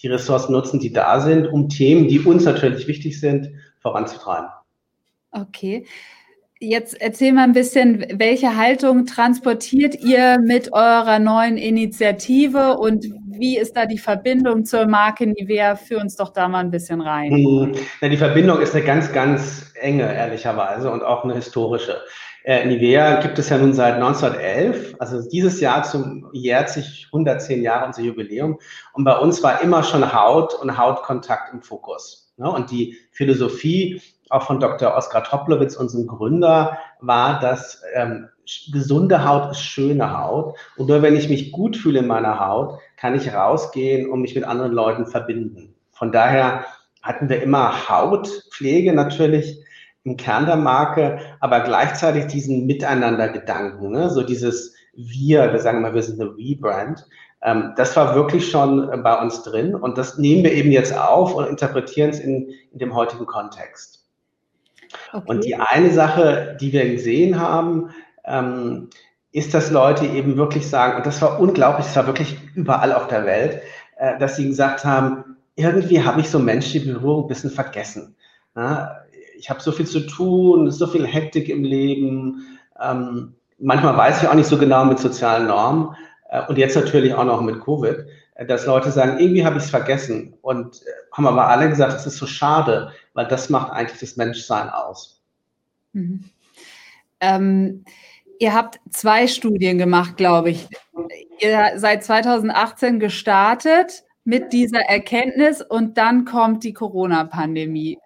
die Ressourcen nutzen, die da sind, um Themen, die uns natürlich wichtig sind, voranzutreiben. Okay. Jetzt erzähl mal ein bisschen, welche Haltung transportiert ihr mit eurer neuen Initiative und wie ist da die Verbindung zur Marke Nivea? Führ uns doch da mal ein bisschen rein. Hm, na, die Verbindung ist eine ganz, ganz enge, ehrlicherweise, und auch eine historische. Äh, Nivea gibt es ja nun seit 1911, also dieses Jahr zum, jährt sich 110 Jahre unser Jubiläum. Und bei uns war immer schon Haut und Hautkontakt im Fokus. Ne? Und die Philosophie auch von Dr. Oskar Toplowitz, unserem Gründer, war, dass ähm, gesunde Haut ist schöne Haut. Und nur wenn ich mich gut fühle in meiner Haut, kann ich rausgehen und mich mit anderen Leuten verbinden. Von daher hatten wir immer Hautpflege natürlich im Kern der Marke, aber gleichzeitig diesen Miteinander-Gedanken, ne? so dieses Wir, wir sagen immer, wir sind eine We-Brand. Ähm, das war wirklich schon bei uns drin und das nehmen wir eben jetzt auf und interpretieren es in, in dem heutigen Kontext. Okay. Und die eine Sache, die wir gesehen haben, ähm, ist, dass Leute eben wirklich sagen, und das war unglaublich, das war wirklich überall auf der Welt, äh, dass sie gesagt haben, irgendwie habe ich so menschliche Berührung ein bisschen vergessen. Ja, ich habe so viel zu tun, so viel Hektik im Leben. Ähm, manchmal weiß ich auch nicht so genau mit sozialen Normen äh, und jetzt natürlich auch noch mit Covid, äh, dass Leute sagen, irgendwie habe ich es vergessen. Und äh, haben aber alle gesagt, es ist so schade, weil das macht eigentlich das Menschsein aus. Mhm. Ähm, ihr habt zwei Studien gemacht, glaube ich. Ihr seid 2018 gestartet mit dieser Erkenntnis und dann kommt die Corona-Pandemie.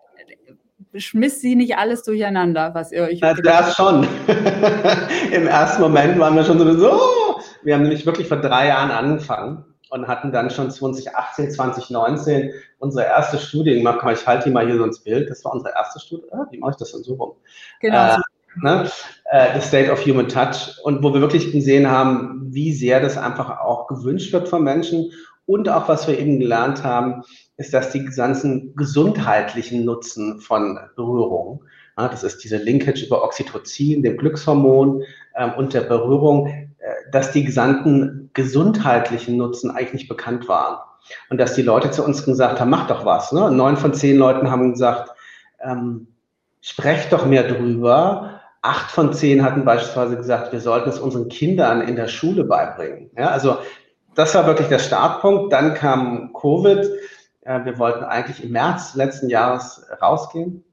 Schmiss sie nicht alles durcheinander, was ihr euch. Na, das schon. Im ersten Moment waren wir schon so, wir haben nämlich wirklich vor drei Jahren angefangen und hatten dann schon 2018, 2019 unsere erste Studie gemacht. Ich halte die mal hier so ins Bild. Das war unsere erste Studie. Ah, wie mache ich das denn so rum? Genau. Äh, ne? äh, The State of Human Touch. Und wo wir wirklich gesehen haben, wie sehr das einfach auch gewünscht wird von Menschen. Und auch, was wir eben gelernt haben, ist, dass die ganzen gesundheitlichen Nutzen von Berührung, ja, das ist diese Linkage über Oxytocin, dem Glückshormon ähm, und der Berührung, dass die gesamten gesundheitlichen Nutzen eigentlich nicht bekannt waren. Und dass die Leute zu uns gesagt haben, mach doch was. Ne? Neun von zehn Leuten haben gesagt, ähm, sprecht doch mehr drüber. Acht von zehn hatten beispielsweise gesagt, wir sollten es unseren Kindern in der Schule beibringen. Ja, also das war wirklich der Startpunkt. Dann kam Covid. Äh, wir wollten eigentlich im März letzten Jahres rausgehen.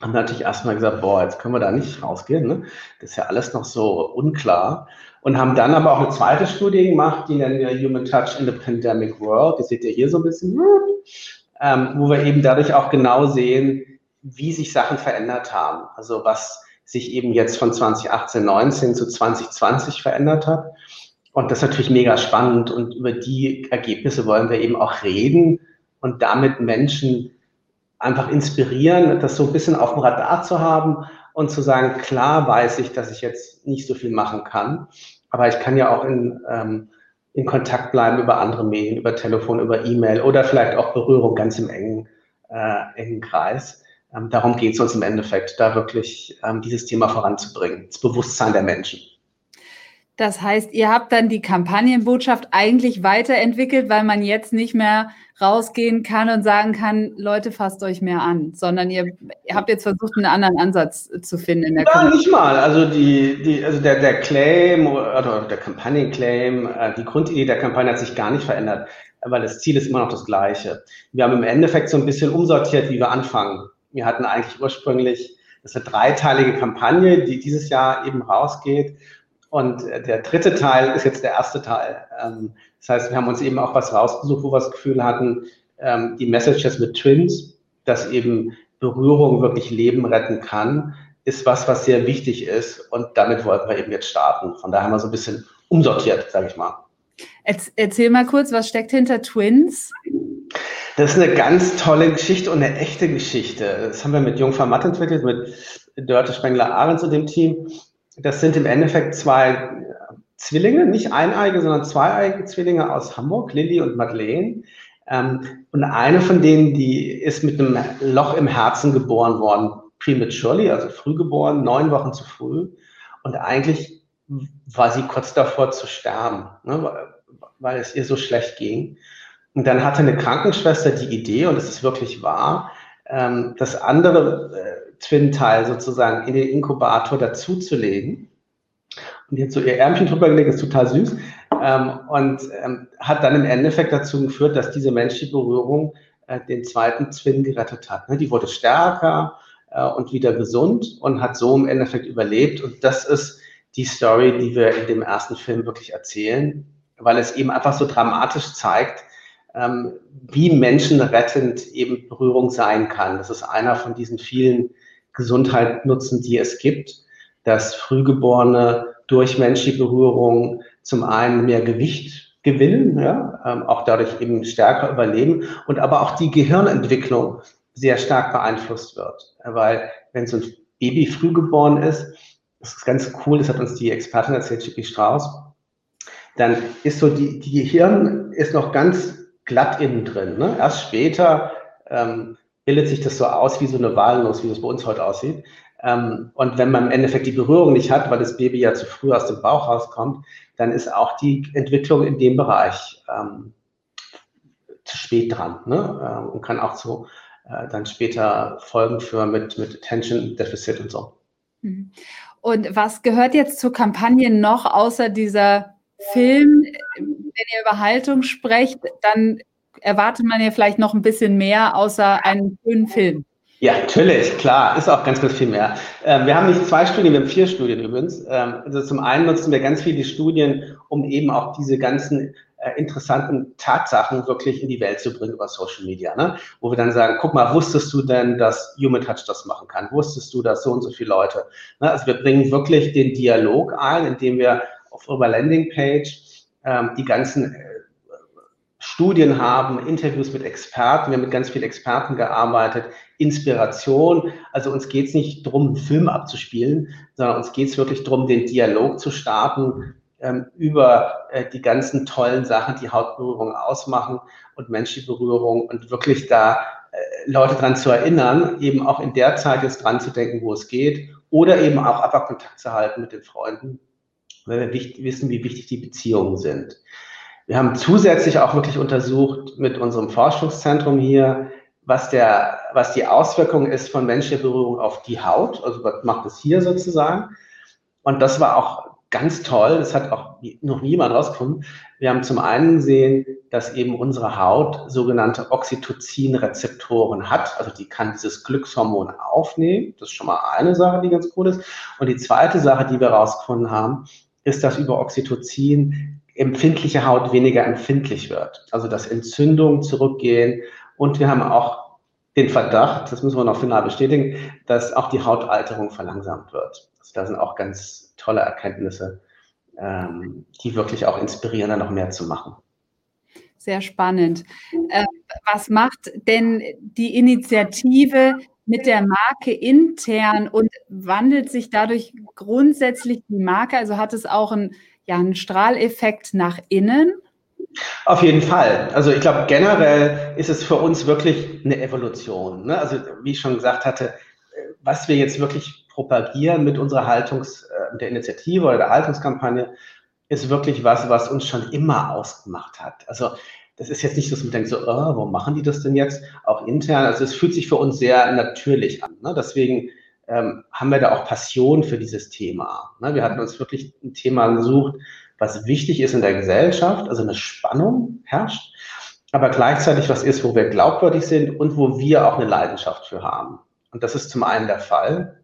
Haben natürlich erstmal gesagt, boah, jetzt können wir da nicht rausgehen. Ne? Das ist ja alles noch so unklar und haben dann aber auch eine zweite Studie gemacht, die nennen wir Human Touch in the Pandemic World. Die seht ihr hier so ein bisschen, ähm, wo wir eben dadurch auch genau sehen, wie sich Sachen verändert haben. Also was sich eben jetzt von 2018, 19 zu 2020 verändert hat. Und das ist natürlich mega spannend und über die Ergebnisse wollen wir eben auch reden und damit Menschen einfach inspirieren, das so ein bisschen auf dem Radar zu haben und zu sagen, klar weiß ich, dass ich jetzt nicht so viel machen kann, aber ich kann ja auch in, ähm, in Kontakt bleiben über andere Medien, über Telefon, über E-Mail oder vielleicht auch Berührung ganz im engen, äh, engen Kreis. Ähm, darum geht es uns im Endeffekt, da wirklich ähm, dieses Thema voranzubringen, das Bewusstsein der Menschen. Das heißt, ihr habt dann die Kampagnenbotschaft eigentlich weiterentwickelt, weil man jetzt nicht mehr rausgehen kann und sagen kann, Leute, fasst euch mehr an, sondern ihr, ihr habt jetzt versucht, einen anderen Ansatz zu finden in der Ja, Kampagne. nicht mal. Also die, die, also der, der Claim oder der Kampagnenclaim, äh, die Grundidee der Kampagne hat sich gar nicht verändert, weil das Ziel ist immer noch das gleiche. Wir haben im Endeffekt so ein bisschen umsortiert, wie wir anfangen. Wir hatten eigentlich ursprünglich, das ist eine dreiteilige Kampagne, die dieses Jahr eben rausgeht. Und der dritte Teil ist jetzt der erste Teil. Ähm, das heißt, wir haben uns eben auch was rausgesucht, wo wir das Gefühl hatten, ähm, die Messages mit Twins, dass eben Berührung wirklich Leben retten kann, ist was, was sehr wichtig ist. Und damit wollten wir eben jetzt starten. Von daher haben wir so ein bisschen umsortiert, sage ich mal. Erzähl mal kurz, was steckt hinter Twins? Das ist eine ganz tolle Geschichte und eine echte Geschichte. Das haben wir mit Jungfer Matt entwickelt, mit Dörte Spengler-Ahrens und dem Team. Das sind im Endeffekt zwei Zwillinge, nicht eineige, sondern zweieige Zwillinge aus Hamburg, Lilly und Madeleine. Ähm, und eine von denen, die ist mit einem Loch im Herzen geboren worden, prematurely, also früh geboren, neun Wochen zu früh. Und eigentlich war sie kurz davor zu sterben, ne, weil es ihr so schlecht ging. Und dann hatte eine Krankenschwester die Idee, und es ist wirklich wahr, ähm, das andere äh, Twin-Teil sozusagen in den Inkubator dazuzulegen. Und jetzt so ihr Ärmchen drüber gelegt, ist total süß. Ähm, und ähm, hat dann im Endeffekt dazu geführt, dass diese menschliche Berührung äh, den zweiten Twin gerettet hat. Ne? Die wurde stärker äh, und wieder gesund und hat so im Endeffekt überlebt. Und das ist die Story, die wir in dem ersten Film wirklich erzählen, weil es eben einfach so dramatisch zeigt, ähm, wie menschenrettend eben Berührung sein kann. Das ist einer von diesen vielen Gesundheitsnutzen, die es gibt, dass Frühgeborene durch menschliche Berührung zum einen mehr Gewicht gewinnen, ja, ähm, auch dadurch eben stärker überleben und aber auch die Gehirnentwicklung sehr stark beeinflusst wird. Weil wenn so ein Baby früh geboren ist, das ist ganz cool, das hat uns die Expertin erzählt, Chicky Strauß, dann ist so die, die Gehirn ist noch ganz glatt innen drin. Ne? Erst später ähm, bildet sich das so aus wie so eine Walnuss, wie das bei uns heute aussieht. Ähm, und wenn man im Endeffekt die Berührung nicht hat, weil das Baby ja zu früh aus dem Bauch rauskommt, dann ist auch die Entwicklung in dem Bereich ähm, zu spät dran ne? ähm, und kann auch zu äh, dann später Folgen führen mit, mit Attention Deficit und so. Mhm. Und was gehört jetzt zur Kampagne noch außer dieser Film? Wenn ihr über Haltung sprecht, dann erwartet man ja vielleicht noch ein bisschen mehr außer einem schönen Film. Ja, natürlich, klar, ist auch ganz, ganz viel mehr. Ähm, wir haben nicht zwei Studien, wir haben vier Studien übrigens. Ähm, also zum einen nutzen wir ganz viele Studien, um eben auch diese ganzen äh, interessanten Tatsachen wirklich in die Welt zu bringen über Social Media, ne? wo wir dann sagen, guck mal, wusstest du denn, dass Human Touch das machen kann? Wusstest du, dass so und so viele Leute? Ne? Also wir bringen wirklich den Dialog ein, indem wir auf unserer Landingpage ähm, die ganzen Studien haben, Interviews mit Experten. Wir haben mit ganz vielen Experten gearbeitet, Inspiration. Also uns geht es nicht darum, einen Film abzuspielen, sondern uns geht es wirklich darum, den Dialog zu starten ähm, über äh, die ganzen tollen Sachen, die Hautberührung ausmachen und menschliche Berührung und wirklich da äh, Leute dran zu erinnern, eben auch in der Zeit jetzt dran zu denken, wo es geht oder eben auch einfach Kontakt zu halten mit den Freunden, weil wir wissen, wie wichtig die Beziehungen sind. Wir haben zusätzlich auch wirklich untersucht mit unserem Forschungszentrum hier, was, der, was die Auswirkung ist von menschlicher Berührung auf die Haut. Also was macht es hier sozusagen? Und das war auch ganz toll. Das hat auch noch niemand rausgefunden. Wir haben zum einen gesehen, dass eben unsere Haut sogenannte Oxytocin-Rezeptoren hat. Also die kann dieses Glückshormon aufnehmen. Das ist schon mal eine Sache, die ganz cool ist. Und die zweite Sache, die wir rausgefunden haben, ist, dass über Oxytocin empfindliche Haut weniger empfindlich wird. Also dass Entzündungen zurückgehen. Und wir haben auch den Verdacht, das müssen wir noch final bestätigen, dass auch die Hautalterung verlangsamt wird. Also da sind auch ganz tolle Erkenntnisse, ähm, die wirklich auch inspirieren, da noch mehr zu machen. Sehr spannend. Äh, was macht denn die Initiative mit der Marke intern und wandelt sich dadurch grundsätzlich die Marke? Also hat es auch einen, ja, einen Strahleffekt nach innen? Auf jeden Fall. Also ich glaube, generell ist es für uns wirklich eine Evolution. Ne? Also wie ich schon gesagt hatte, was wir jetzt wirklich propagieren mit unserer Haltungs, äh, der Initiative oder der Haltungskampagne, ist wirklich was, was uns schon immer ausgemacht hat. Also das ist jetzt nicht so, dass man denkt, so, oh, warum machen die das denn jetzt? Auch intern. Also es fühlt sich für uns sehr natürlich an. Ne? Deswegen ähm, haben wir da auch Passion für dieses Thema. Ne? Wir hatten uns wirklich ein Thema gesucht, was wichtig ist in der Gesellschaft, also eine Spannung herrscht, aber gleichzeitig was ist, wo wir glaubwürdig sind und wo wir auch eine Leidenschaft für haben. Und das ist zum einen der Fall.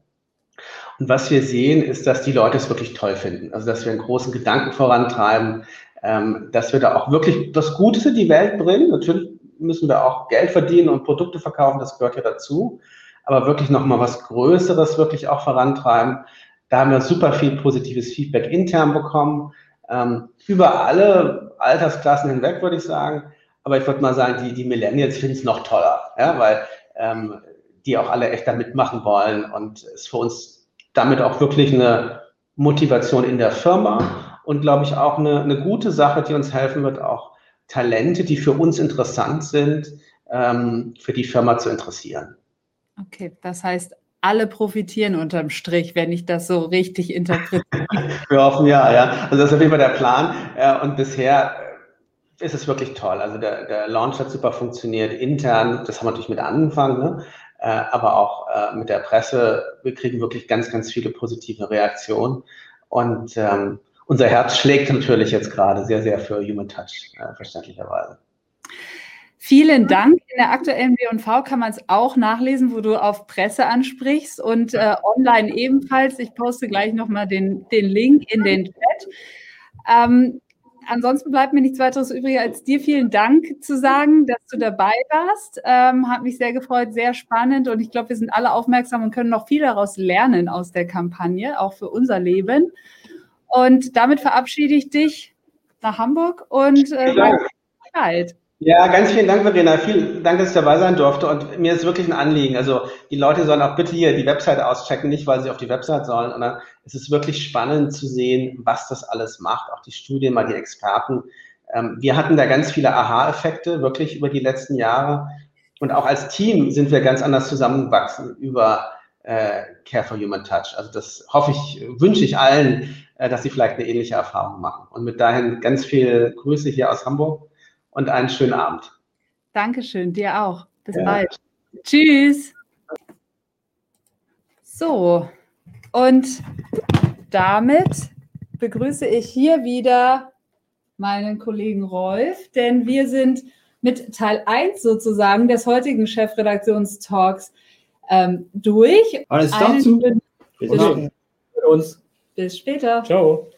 Und was wir sehen, ist, dass die Leute es wirklich toll finden. Also, dass wir einen großen Gedanken vorantreiben, ähm, dass wir da auch wirklich das Gute in die Welt bringen. Natürlich müssen wir auch Geld verdienen und Produkte verkaufen, das gehört ja dazu. Aber wirklich nochmal was Größeres wirklich auch vorantreiben. Da haben wir super viel positives Feedback intern bekommen, ähm, über alle Altersklassen hinweg, würde ich sagen. Aber ich würde mal sagen, die, die Millennials finden es noch toller, ja, weil ähm, die auch alle echt da mitmachen wollen und es für uns damit auch wirklich eine Motivation in der Firma und glaube ich auch eine, eine gute Sache, die uns helfen wird, auch Talente, die für uns interessant sind, ähm, für die Firma zu interessieren. Okay, das heißt, alle profitieren unterm Strich, wenn ich das so richtig interpretiere. Wir hoffen ja, ja. Also das ist auf jeden Fall der Plan. Und bisher ist es wirklich toll. Also der, der Launch hat super funktioniert intern. Das haben wir natürlich mit angefangen, ne? Äh, aber auch äh, mit der Presse. Wir kriegen wirklich ganz, ganz viele positive Reaktionen. Und ähm, unser Herz schlägt natürlich jetzt gerade sehr, sehr für Human Touch, äh, verständlicherweise. Vielen Dank. In der aktuellen W&V kann man es auch nachlesen, wo du auf Presse ansprichst und äh, online ebenfalls. Ich poste gleich nochmal den, den Link in den Chat. Ähm, ansonsten bleibt mir nichts weiteres übrig, als dir vielen Dank zu sagen, dass du dabei warst. Ähm, hat mich sehr gefreut, sehr spannend und ich glaube, wir sind alle aufmerksam und können noch viel daraus lernen aus der Kampagne, auch für unser Leben. Und damit verabschiede ich dich nach Hamburg und äh, Bescheid. Ja, ganz vielen Dank, Verena. Vielen Dank, dass ich dabei sein durfte. Und mir ist wirklich ein Anliegen. Also die Leute sollen auch bitte hier die Website auschecken, nicht weil sie auf die Website sollen, sondern es ist wirklich spannend zu sehen, was das alles macht. Auch die Studien, mal die Experten. Ähm, wir hatten da ganz viele Aha-Effekte, wirklich über die letzten Jahre. Und auch als Team sind wir ganz anders zusammengewachsen über äh, Care for Human Touch. Also das hoffe ich, wünsche ich allen, äh, dass sie vielleicht eine ähnliche Erfahrung machen. Und mit dahin ganz viel Grüße hier aus Hamburg und einen schönen Abend. Dankeschön, dir auch. Bis ja. bald. Tschüss. So, und damit begrüße ich hier wieder meinen Kollegen Rolf, denn wir sind mit Teil 1 sozusagen des heutigen Chefredaktionstalks ähm, durch. Alles dazu. Bis, bis später. Ciao.